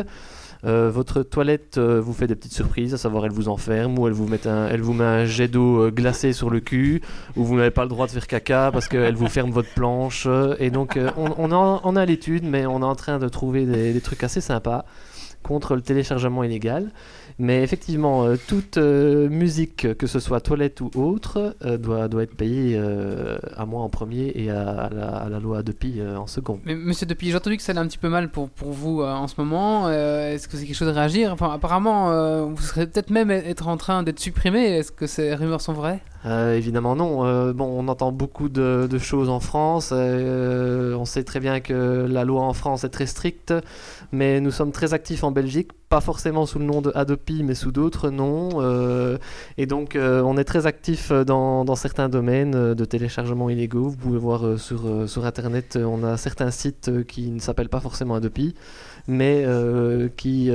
euh, votre toilette euh, vous fait des petites surprises, à savoir elle vous enferme ou elle vous met un, elle vous met un jet d'eau euh, glacé sur le cul ou vous n'avez pas le droit de faire caca parce qu'elle vous ferme votre planche. Et donc, on, on, en- on a l'étude, mais on est en train de trouver des, des trucs assez sympas contre le téléchargement illégal. Mais effectivement, euh, toute euh, musique, que ce soit toilette ou autre, euh, doit, doit être payée à moi en premier et à, à la, à la loi Depi en second. Mais Monsieur Depi, j'ai entendu que ça allait un petit peu mal pour, pour vous en ce moment. Est-ce que c'est quelque chose à réagir? Enfin, apparemment, vous serez peut-être même être en train d'être supprimé. Est-ce que ces rumeurs sont vraies? Évidemment non. Bon, on entend beaucoup de, de choses en France. on sait très bien que la loi en France est très stricte, mais nous sommes très actifs en Belgique, pas forcément sous le nom de Adopi, mais sous d'autres noms. euh, et donc, euh, on est très actifs dans, certains domaines euh, de téléchargement illégaux. Vous pouvez voir sur, Internet, on a certains sites qui ne s'appellent pas forcément Adopi, mais qui,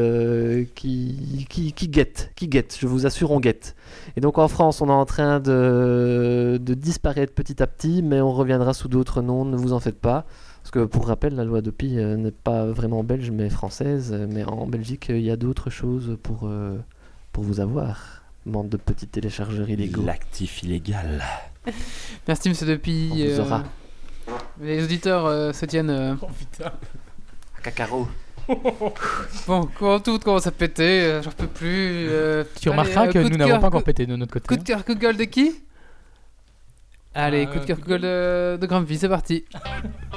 qui, guettent, qui. Je vous assure, on guette. Et donc en France, on est en train de disparaître petit à petit, mais on reviendra sous d'autres noms, ne vous en faites pas. Parce que pour rappel, la loi Adopi euh, n'est pas vraiment belge, mais française. euh, Mais en Belgique, euh, il y a d'autres choses pour, euh, pour vous avoir. Bande de petits téléchargeurs illégaux. L'actif illégal. Merci, monsieur Depuis. On vous aura. les auditeurs euh, se tiennent. euh, Oh putain. Cacaro. Bon, quand tout commence à péter, j'en peux plus. euh, Tu allez, remarqueras euh, que nous n'avons pas encore pété de notre côté. Coup de cœur, coup de gueule de qui? Allez, Euh, coup de cœur, coup de gueule de, de Grumpy, c'est parti.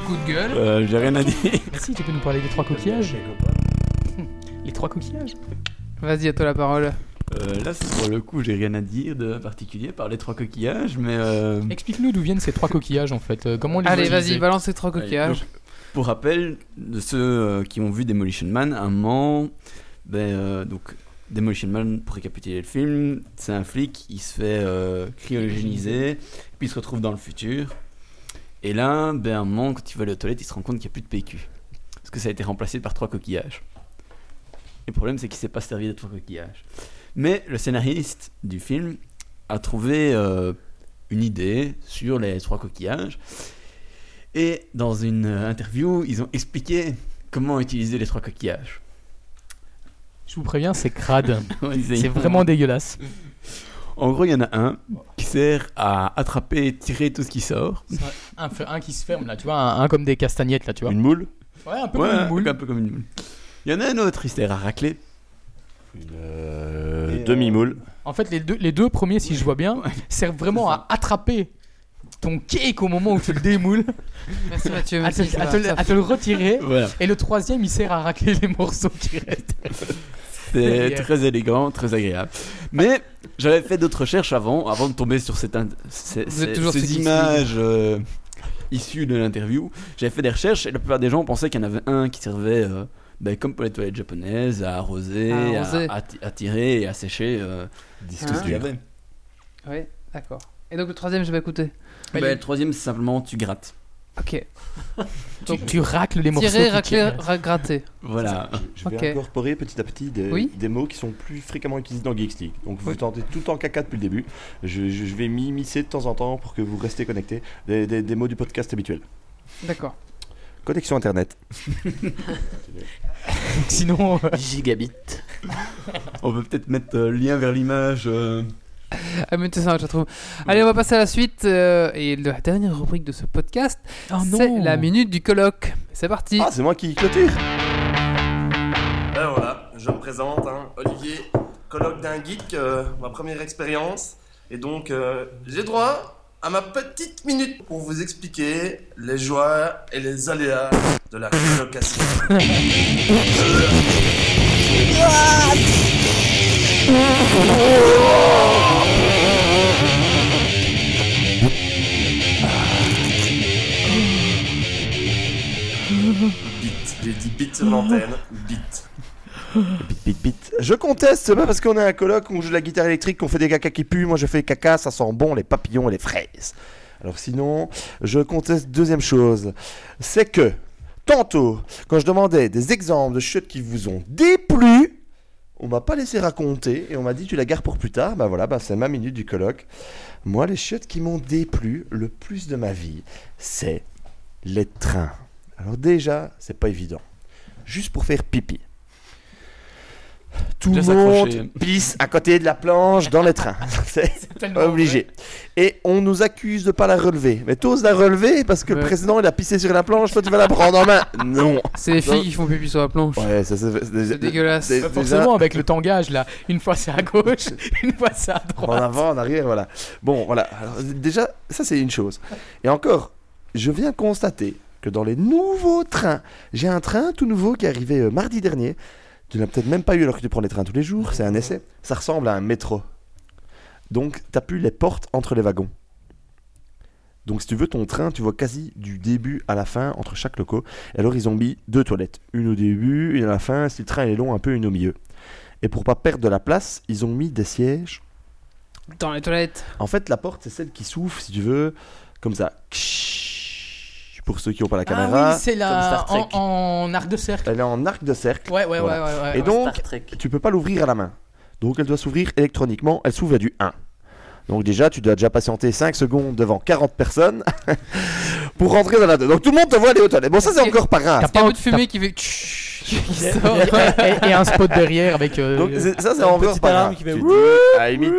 Coup de gueule. Euh, J'ai rien à dire. Mais si, tu peux nous parler des trois coquillages Les trois coquillages Vas-y, à toi la parole. Euh, là, pour le coup, j'ai rien à dire de particulier par les trois coquillages, mais euh, Explique-nous d'où viennent ces trois coquillages en fait. euh, Comment on les Allez, vas-y, balance les trois Allez, coquillages. donc, pour rappel de ceux qui ont vu Demolition Man, à un moment, ben, euh, donc Demolition Man, pour récapituler le film, c'est un flic, il se fait euh, cryogéniser, puis il se retrouve dans le futur. Et là, ben, à un moment, quand il va aller aux toilettes, il se rend compte qu'il n'y a plus de PQ. Parce que ça a été remplacé par trois coquillages. Et le problème, c'est qu'il ne s'est pas servi des trois coquillages. Mais le scénariste du film a trouvé euh, une idée sur les trois coquillages. Et dans une euh, interview, ils ont expliqué comment utiliser les trois coquillages. Je vous préviens, c'est crade. c'est vraiment dégueulasse. En gros, il y en a un qui sert à attraper et tirer tout ce qui sort. Un, un qui se ferme là, tu vois, un, un comme des castagnettes là, tu vois. Une moule Ouais, un peu Ouais, comme une moule. un peu comme une moule. Il y en a un autre, il sert à racler. Une euh, euh, demi-moule. En fait, les deux, les deux premiers, si je vois bien, servent vraiment à attraper ton cake au moment où tu le démoules, Merci Mathieu. à te, merci, à te à te le retirer. Voilà. Et le troisième, il sert à racler les morceaux qui restent. C'est Derrière. très élégant, très agréable. Mais j'avais fait d'autres recherches avant, avant de tomber sur cette in- ces, images euh, issues de l'interview. J'avais fait des recherches et la plupart des gens pensaient qu'il y en avait un qui servait, euh, ben, comme pour les toilettes japonaises, à arroser, À à, arroser. à ti- à tirer et à sécher. euh, Disque Hein ce qu'il y avait. Oui, d'accord. Et donc le troisième, je vais écouter. Ben, le troisième, c'est simplement tu grattes. Ok. Tu, tu racles les morceaux. Tirer, qui racler, tiennent. ra- gratter. Voilà. Je vais Ok. incorporer petit à petit des, Oui. des mots qui sont plus fréquemment utilisés dans Geeks League. Donc vous Oui. tentez tout temps caca depuis le début. Je, je- je vais m'immiscer de temps en temps pour que vous restez connectés. Des, des- des mots du podcast habituel. D'accord. Connexion internet. Sinon, euh, Gigabit. On peut peut-être mettre euh, lien vers l'image. euh, Ah. Allez, on va passer à la suite. euh, et la dernière rubrique de ce podcast, Oh c'est la minute du colloque. C'est parti. Ah, c'est moi qui clôture Ben voilà, je me présente, hein, Olivier, colloque d'un geek, euh, ma première expérience. Et donc, euh, j'ai droit à ma petite minute pour vous expliquer les joies et les aléas de la colocation. Bit, sur l'antenne, bit. Bit, bit, bit. Je conteste, c'est pas parce qu'on est un colloque où on joue de la guitare électrique qu'on fait des caca qui puent. Moi, je fais caca, ça sent bon, les papillons et les fraises. Alors, sinon, je conteste deuxième chose. C'est que, tantôt, quand je demandais des exemples de chutes qui vous ont déplu, on m'a pas laissé raconter et on m'a dit tu la gardes pour plus tard. Bah voilà, bah c'est ma minute du colloque. Moi, les chutes qui m'ont déplu le plus de ma vie, c'est les trains. Alors déjà, c'est pas évident. Juste pour faire pipi. Tout le monde pisse à côté de la planche dans les trains. c'est obligé. Et on nous accuse de pas la relever. Mais t'oses la relever parce que le président il a pissé sur la planche, toi tu vas la prendre en main. Non. C'est les filles qui font pipi sur la planche. Ouais, ça c'est C'est dégueulasse. c'est- déjà- Forcément, avec le tangage là, une fois c'est à gauche, une fois c'est à En droite. avant, en arrière, voilà. Bon, voilà. Alors, déjà, ça c'est une chose. Et encore, je viens constater que dans les nouveaux trains, j'ai un train tout nouveau qui est arrivé euh, mardi dernier. Tu n'as peut-être même pas eu alors que tu prends les trains tous les jours. C'est un essai. Ça ressemble à un métro. Donc, t'as plus les portes entre les wagons. Donc, si tu veux ton train, tu vois quasi du début à la fin entre chaque loco. Et alors, ils ont mis deux toilettes. Une au début, une à la fin. Si le train est long, un peu une au milieu. Et pour pas perdre de la place, ils ont mis des sièges. Dans les toilettes. En fait, la porte, c'est celle qui s'ouvre, si tu veux, comme ça. Pour ceux qui n'ont pas la caméra. Ah oui, c'est la en, en arc de cercle. Elle est en arc de cercle. Ouais, ouais, Voilà. ouais, ouais, ouais. Et donc, tu peux pas l'ouvrir à la main. Donc elle doit s'ouvrir électroniquement, elle s'ouvre à du 1. Donc déjà, tu dois déjà patienter 5 secondes devant 40 personnes pour rentrer dans la... Donc tout le monde te voit aller aux toilettes. Bon, ça c'est encore pas grave. T'as un pas- de fumée qui fait. Qui sort. et, et un spot derrière avec. euh, Donc ça c'est encore pas grave. qui fait Tu dis, à la limite,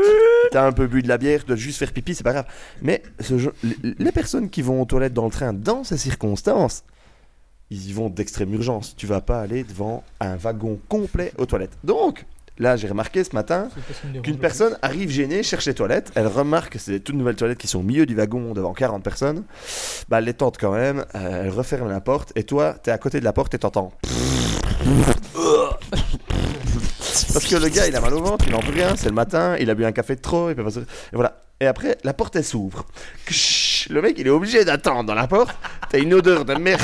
t'as un peu bu de la bière, tu dois juste faire pipi, c'est pas grave. Mais ce jeu- les- les personnes qui vont aux toilettes dans le train dans ces circonstances, ils y vont d'extrême urgence. Tu vas pas aller devant un wagon complet aux toilettes. Donc, là j'ai remarqué ce matin qu'une personne arrive gênée, cherche les toilettes, elle remarque que c'est des toutes nouvelles toilettes qui sont au milieu du wagon devant 40 personnes, bah elle les tente quand même, euh, elle referme la porte, et toi, t'es à côté de la porte et t'entends... Parce que le gars, il a mal au ventre, il n'en peut rien, c'est le matin, il a bu un café de trop, il peut pas se... Et voilà. Et après, la porte, elle s'ouvre. Ksh, Le mec, il est obligé d'attendre dans la porte. T'as une odeur de merde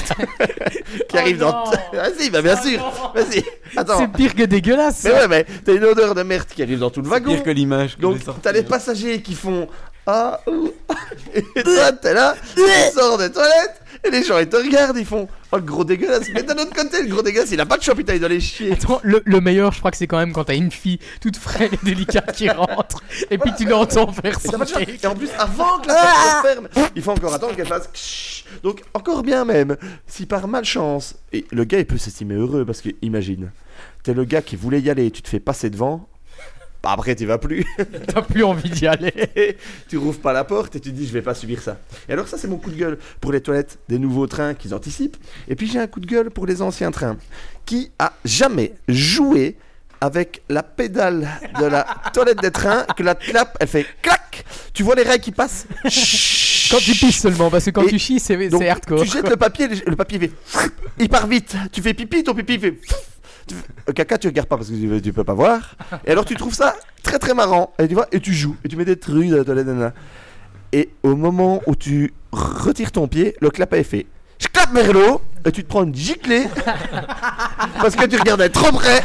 qui arrive dans... Vas-y, bah bien sûr, vas-y, attends. C'est pire que dégueulasse. Mais ouais, mais t'as une odeur de merde qui arrive dans tout le wagon. Pire que l'image. Donc t'as les passagers qui font ah ouh. et toi t'es là, tu sors des toilettes et les gens ils te regardent, ils font oh le gros dégueulasse. Mais d'un autre côté le gros dégueulasse il a pas de shop, il doit les chier. Attends, le, le meilleur, je crois que c'est quand même quand t'as une fille toute frêle et délicate qui rentre et puis tu l'entends faire son cake. Et en plus avant que la porte se ferme, il faut encore attendre qu'elle fasse. Donc encore bien même, si par malchance et le gars il peut s'estimer heureux parce que imagine, t'es le gars qui voulait y aller, tu te fais passer devant. Bah après tu vas plus. T'as plus envie d'y aller. tu rouvres pas la porte et tu dis je vais pas subir ça. Et alors ça c'est mon coup de gueule pour les toilettes des nouveaux trains qu'ils anticipent. Et puis j'ai un coup de gueule pour les anciens trains. Qui a jamais joué avec la pédale de la toilette des trains que la clap elle fait clac Tu vois les rails qui passent? Quand tu pisses seulement, parce que quand Et tu chies, c'est hardcore. Tu jettes le papier, le le papier fait. Il part vite. Tu fais pipi, ton pipi fait. Tu fais- Caca, tu regardes pas parce que tu, tu peux pas voir. Et alors tu trouves ça très très marrant. Et tu vois, et tu joues. Et tu mets des trucs dans la toilette. Et au moment où tu retires ton pied, le clap est fait. Je le haut et tu te prends une giclée parce que tu regardais trop près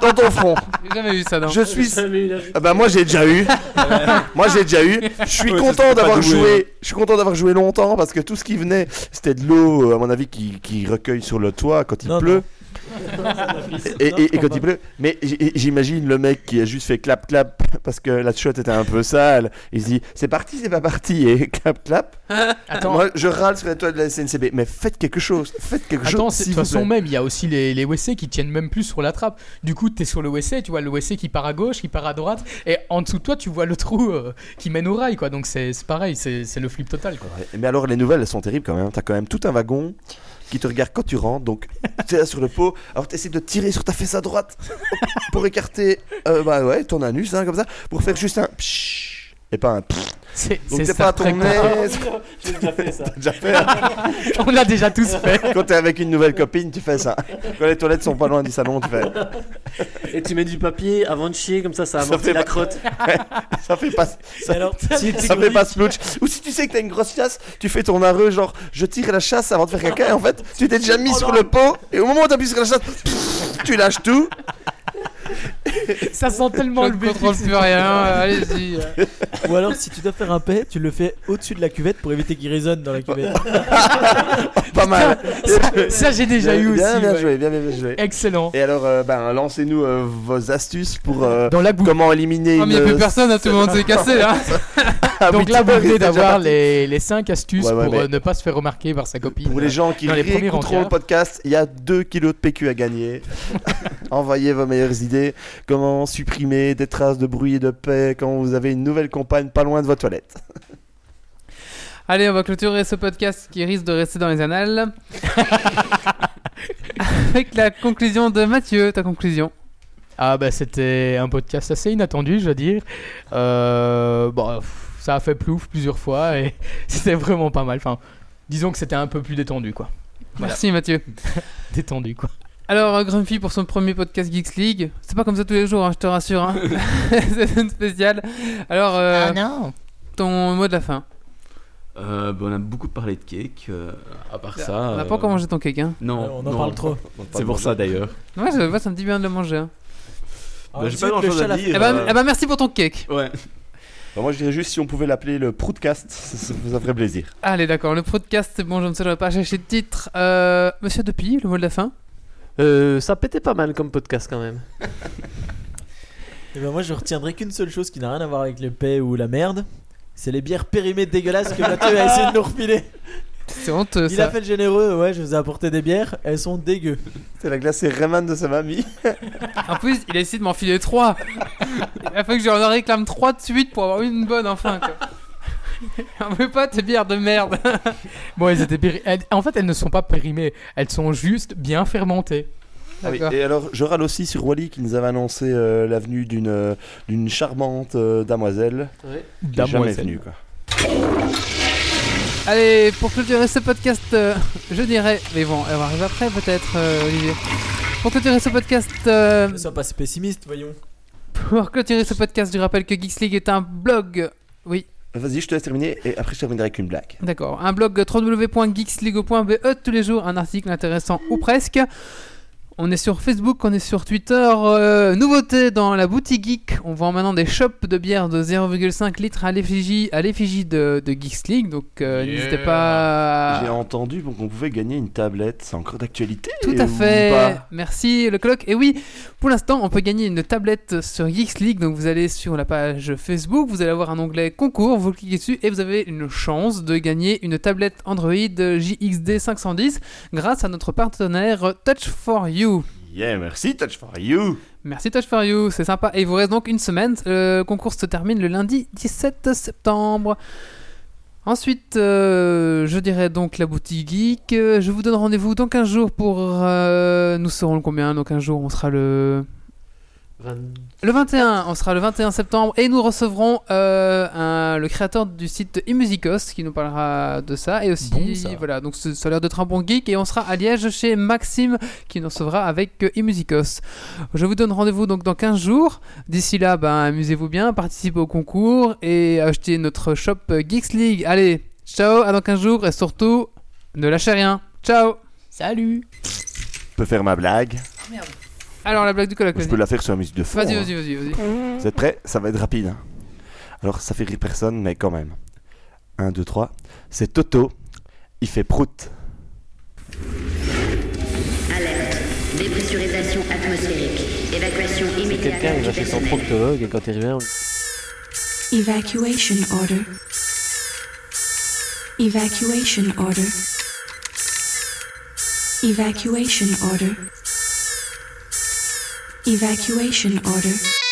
dans ton front. J'ai jamais vu ça, non Je suis ah bah moi j'ai déjà eu. moi j'ai déjà eu. Je suis Ouais, content d'avoir joué. Je suis content d'avoir joué longtemps parce que tout ce qui venait, c'était de l'eau, euh, à mon avis, qui, qui recueille sur le toit quand il Non, pleut. non. Et, et- et quand il pleut. Mais j'imagine le mec qui a juste fait clap clap parce que la shot était un peu sale. Il se dit c'est parti, c'est pas parti et clap clap. Attends, Moi je râle sur la toile de la SNCB. Mais faites quelque chose. Faites quelque Attends, chose. de toute façon même, il y a aussi les, les WC qui tiennent même plus sur la trappe. Du coup, t'es sur le WC, tu vois le WC qui part à gauche, qui part à droite, et en dessous de toi, tu vois le trou euh, qui mène au rail, quoi. Donc c'est pareil, c'est le flip total, quoi. Mais alors les nouvelles elles sont terribles quand même. T'as quand même tout un wagon qui te regarde quand tu rentres. Donc tu es là sur le pot. Alors tu essaies de tirer sur ta fesse à droite pour écarter euh, bah ouais, ton anus hein, comme ça. Pour faire juste un pshhh et pas un pfff. C'est Donc c'est t'es pas à ton aise. J'ai déjà fait ça. T'as déjà fait. hein. On l'a déjà tous fait. Quand t'es avec une nouvelle copine, tu fais ça. Quand les toilettes sont pas loin du salon, tu fais. Et tu mets du papier avant de chier, comme ça, ça Ça amortit la crotte. Ça fait pas. Et alors, si Ça fait pas splouch. Ou si tu sais que t'as une grosse chasse, tu fais ton arreux, genre je tire la chasse avant de faire caca. Et en fait, tu t'es déjà mis sur le pot. Et au moment où t'appuies sur la chasse, pff, tu lâches tout. Ça sent tellement Je le ne contrôle plus rien, euh, allez-y. Ou alors, si tu dois faire un paix, tu le fais au-dessus de la cuvette pour éviter qu'il résonne dans la cuvette. Pas mal. Ça, j'ai déjà eu aussi. Bien, ouais. joué, bien, bien, bien joué. Excellent. Et alors, euh, ben, lancez-nous euh, vos astuces pour euh, Dans la boue. comment éliminer mais une. il n'y a plus personne, hein, tout le monde s'est cassé là. Ah oui, Donc là, tout vous venez d'avoir les, les 5 astuces Ouais, ouais, pour mais- ne pas se faire remarquer par sa copine. Pour les gens qui réécouteront le podcast, il y a 2 kilos de PQ à gagner. Envoyez vos meilleures idées. Comment supprimer des traces de bruit et de paix quand vous avez une nouvelle compagne pas loin de votre toilette. Allez, on va clôturer ce podcast qui risque de rester dans les annales. Avec la conclusion de Mathieu, ta conclusion. Ah bah c'était un podcast assez inattendu, je dois dire. Euh, bon, ça a fait plouf plusieurs fois et c'était vraiment pas mal. Enfin, disons que c'était un peu plus détendu, quoi. Voilà. Merci Mathieu. Détendu, quoi. Alors, euh, Grumpy pour son premier podcast Geeks League. C'est pas comme ça tous les jours, hein, je te rassure. hein. c'est une spéciale. Alors, euh, non ton mot de la fin. Euh, bah, on a beaucoup parlé de cake. euh, à part ça. On n'a euh, pas encore mangé ton cake, hein. Non, on en non, parle trop. C'est pour ça d'ailleurs. Ouais, ça me dit bien de le manger. Hein. Ah, Bah, j'ai pas le grand-chose chat à l'a dire. Eh ben, euh, eh ben, merci pour ton cake. Ouais. Bah, moi, je dirais juste si on pouvait l'appeler le Proudcast, ça, ça, ça ferait plaisir. Allez, d'accord, le podcast, c'est bon, je ne sais pas chercher de titre. Euh, Monsieur Depi, le mot de la fin. Euh, ça pétait pas mal comme podcast quand même. Eh ben, moi, je retiendrai qu'une seule chose qui n'a rien à voir avec le paix ou la merde. C'est les bières périmées dégueulasses que Mathieu a essayé de nous refiler. C'est honteux, Il ça. a fait le généreux, ouais, je vous ai apporté des bières, elles sont dégueu. C'est la glacée Rayman de sa mamie. En plus, il a essayé de m'en filer trois. Il a fallu que j'en réclame trois de suite pour avoir une bonne enfin. Quoi. On veut pas tes bières de merde. Bon, elles étaient péri- elles- En fait, elles ne sont pas périmées, elles sont juste bien fermentées. Ah oui, D'accord. Et alors, je râle aussi sur Wally qui nous avait annoncé euh, l'avenue d'une euh, d'une charmante euh, damoiselle qui est jamais Damoiselle. venue. Quoi. Allez, pour clôturer ce podcast, euh, je dirais. Mais bon, elle va arriver après peut-être, euh, Olivier. Pour clôturer ce podcast, euh, Ne sois pas si pessimiste, voyons. pour clôturer ce podcast, je rappelle que Geeks League est un blog. Oui, Vas-y, je te laisse terminer et après je terminerai avec une blague. D'accord, un blog www.geeksligo.be E, tous les jours un article intéressant ou presque. On est sur Facebook, on est sur Twitter. Euh, nouveauté dans la boutique geek, on vend maintenant des shops de bière de 0,5 litres à l'effigie à l'effigie de, de Geeks League, donc euh, Yeah. n'hésitez pas. J'ai entendu qu'on pouvait gagner une tablette, c'est encore d'actualité Tout à fait. Merci le colloque. Et oui, pour l'instant, on peut gagner une tablette sur Geeks League. Donc vous allez sur la page Facebook, vous allez avoir un onglet concours, vous cliquez dessus et vous avez une chance de gagner une tablette Android JXD 510 grâce à notre partenaire Touch for You. Yeah, merci Touch for You. Merci Touch for You, c'est sympa. Et il vous reste donc une semaine. Le concours se termine le lundi 17 septembre. Ensuite, euh, je dirais donc la boutique geek. Euh, Je vous donne rendez-vous dans 15 jours pour. euh, nous serons le combien Dans 15 jours, on sera le. 20 Le 21, on sera le 21 septembre et nous recevrons euh, un- le créateur du site eMusicos qui nous parlera de ça et aussi Bon, ça. voilà donc ce- ça a l'air d'être un bon geek et on sera à Liège chez Maxime qui nous recevra avec euh, eMusicos. Je vous donne rendez-vous donc dans 15 jours. D'ici là, ben amusez-vous bien, participez au concours et achetez notre shop euh, Geeks League. Allez, ciao, à dans 15 jours et surtout ne lâchez rien. Ciao. Salut Je peux faire ma blague. Alors la blague du colloque. Je Vas-y, peux la faire sur la musique de fond. vas-y, hein. vas-y, vas-y. vas-y. Vous êtes prêts? Ça va être rapide. hein. Alors, ça fait rire personne, mais quand même. 1, 2, 3. C'est Toto. Il fait prout. Alerte. Dépressurisation atmosphérique. Évacuation immédiate quelqu'un il du va chez son personnel. proctologue et quand il revient, on- Evacuation order. Evacuation order. Evacuation order. Evacuation order.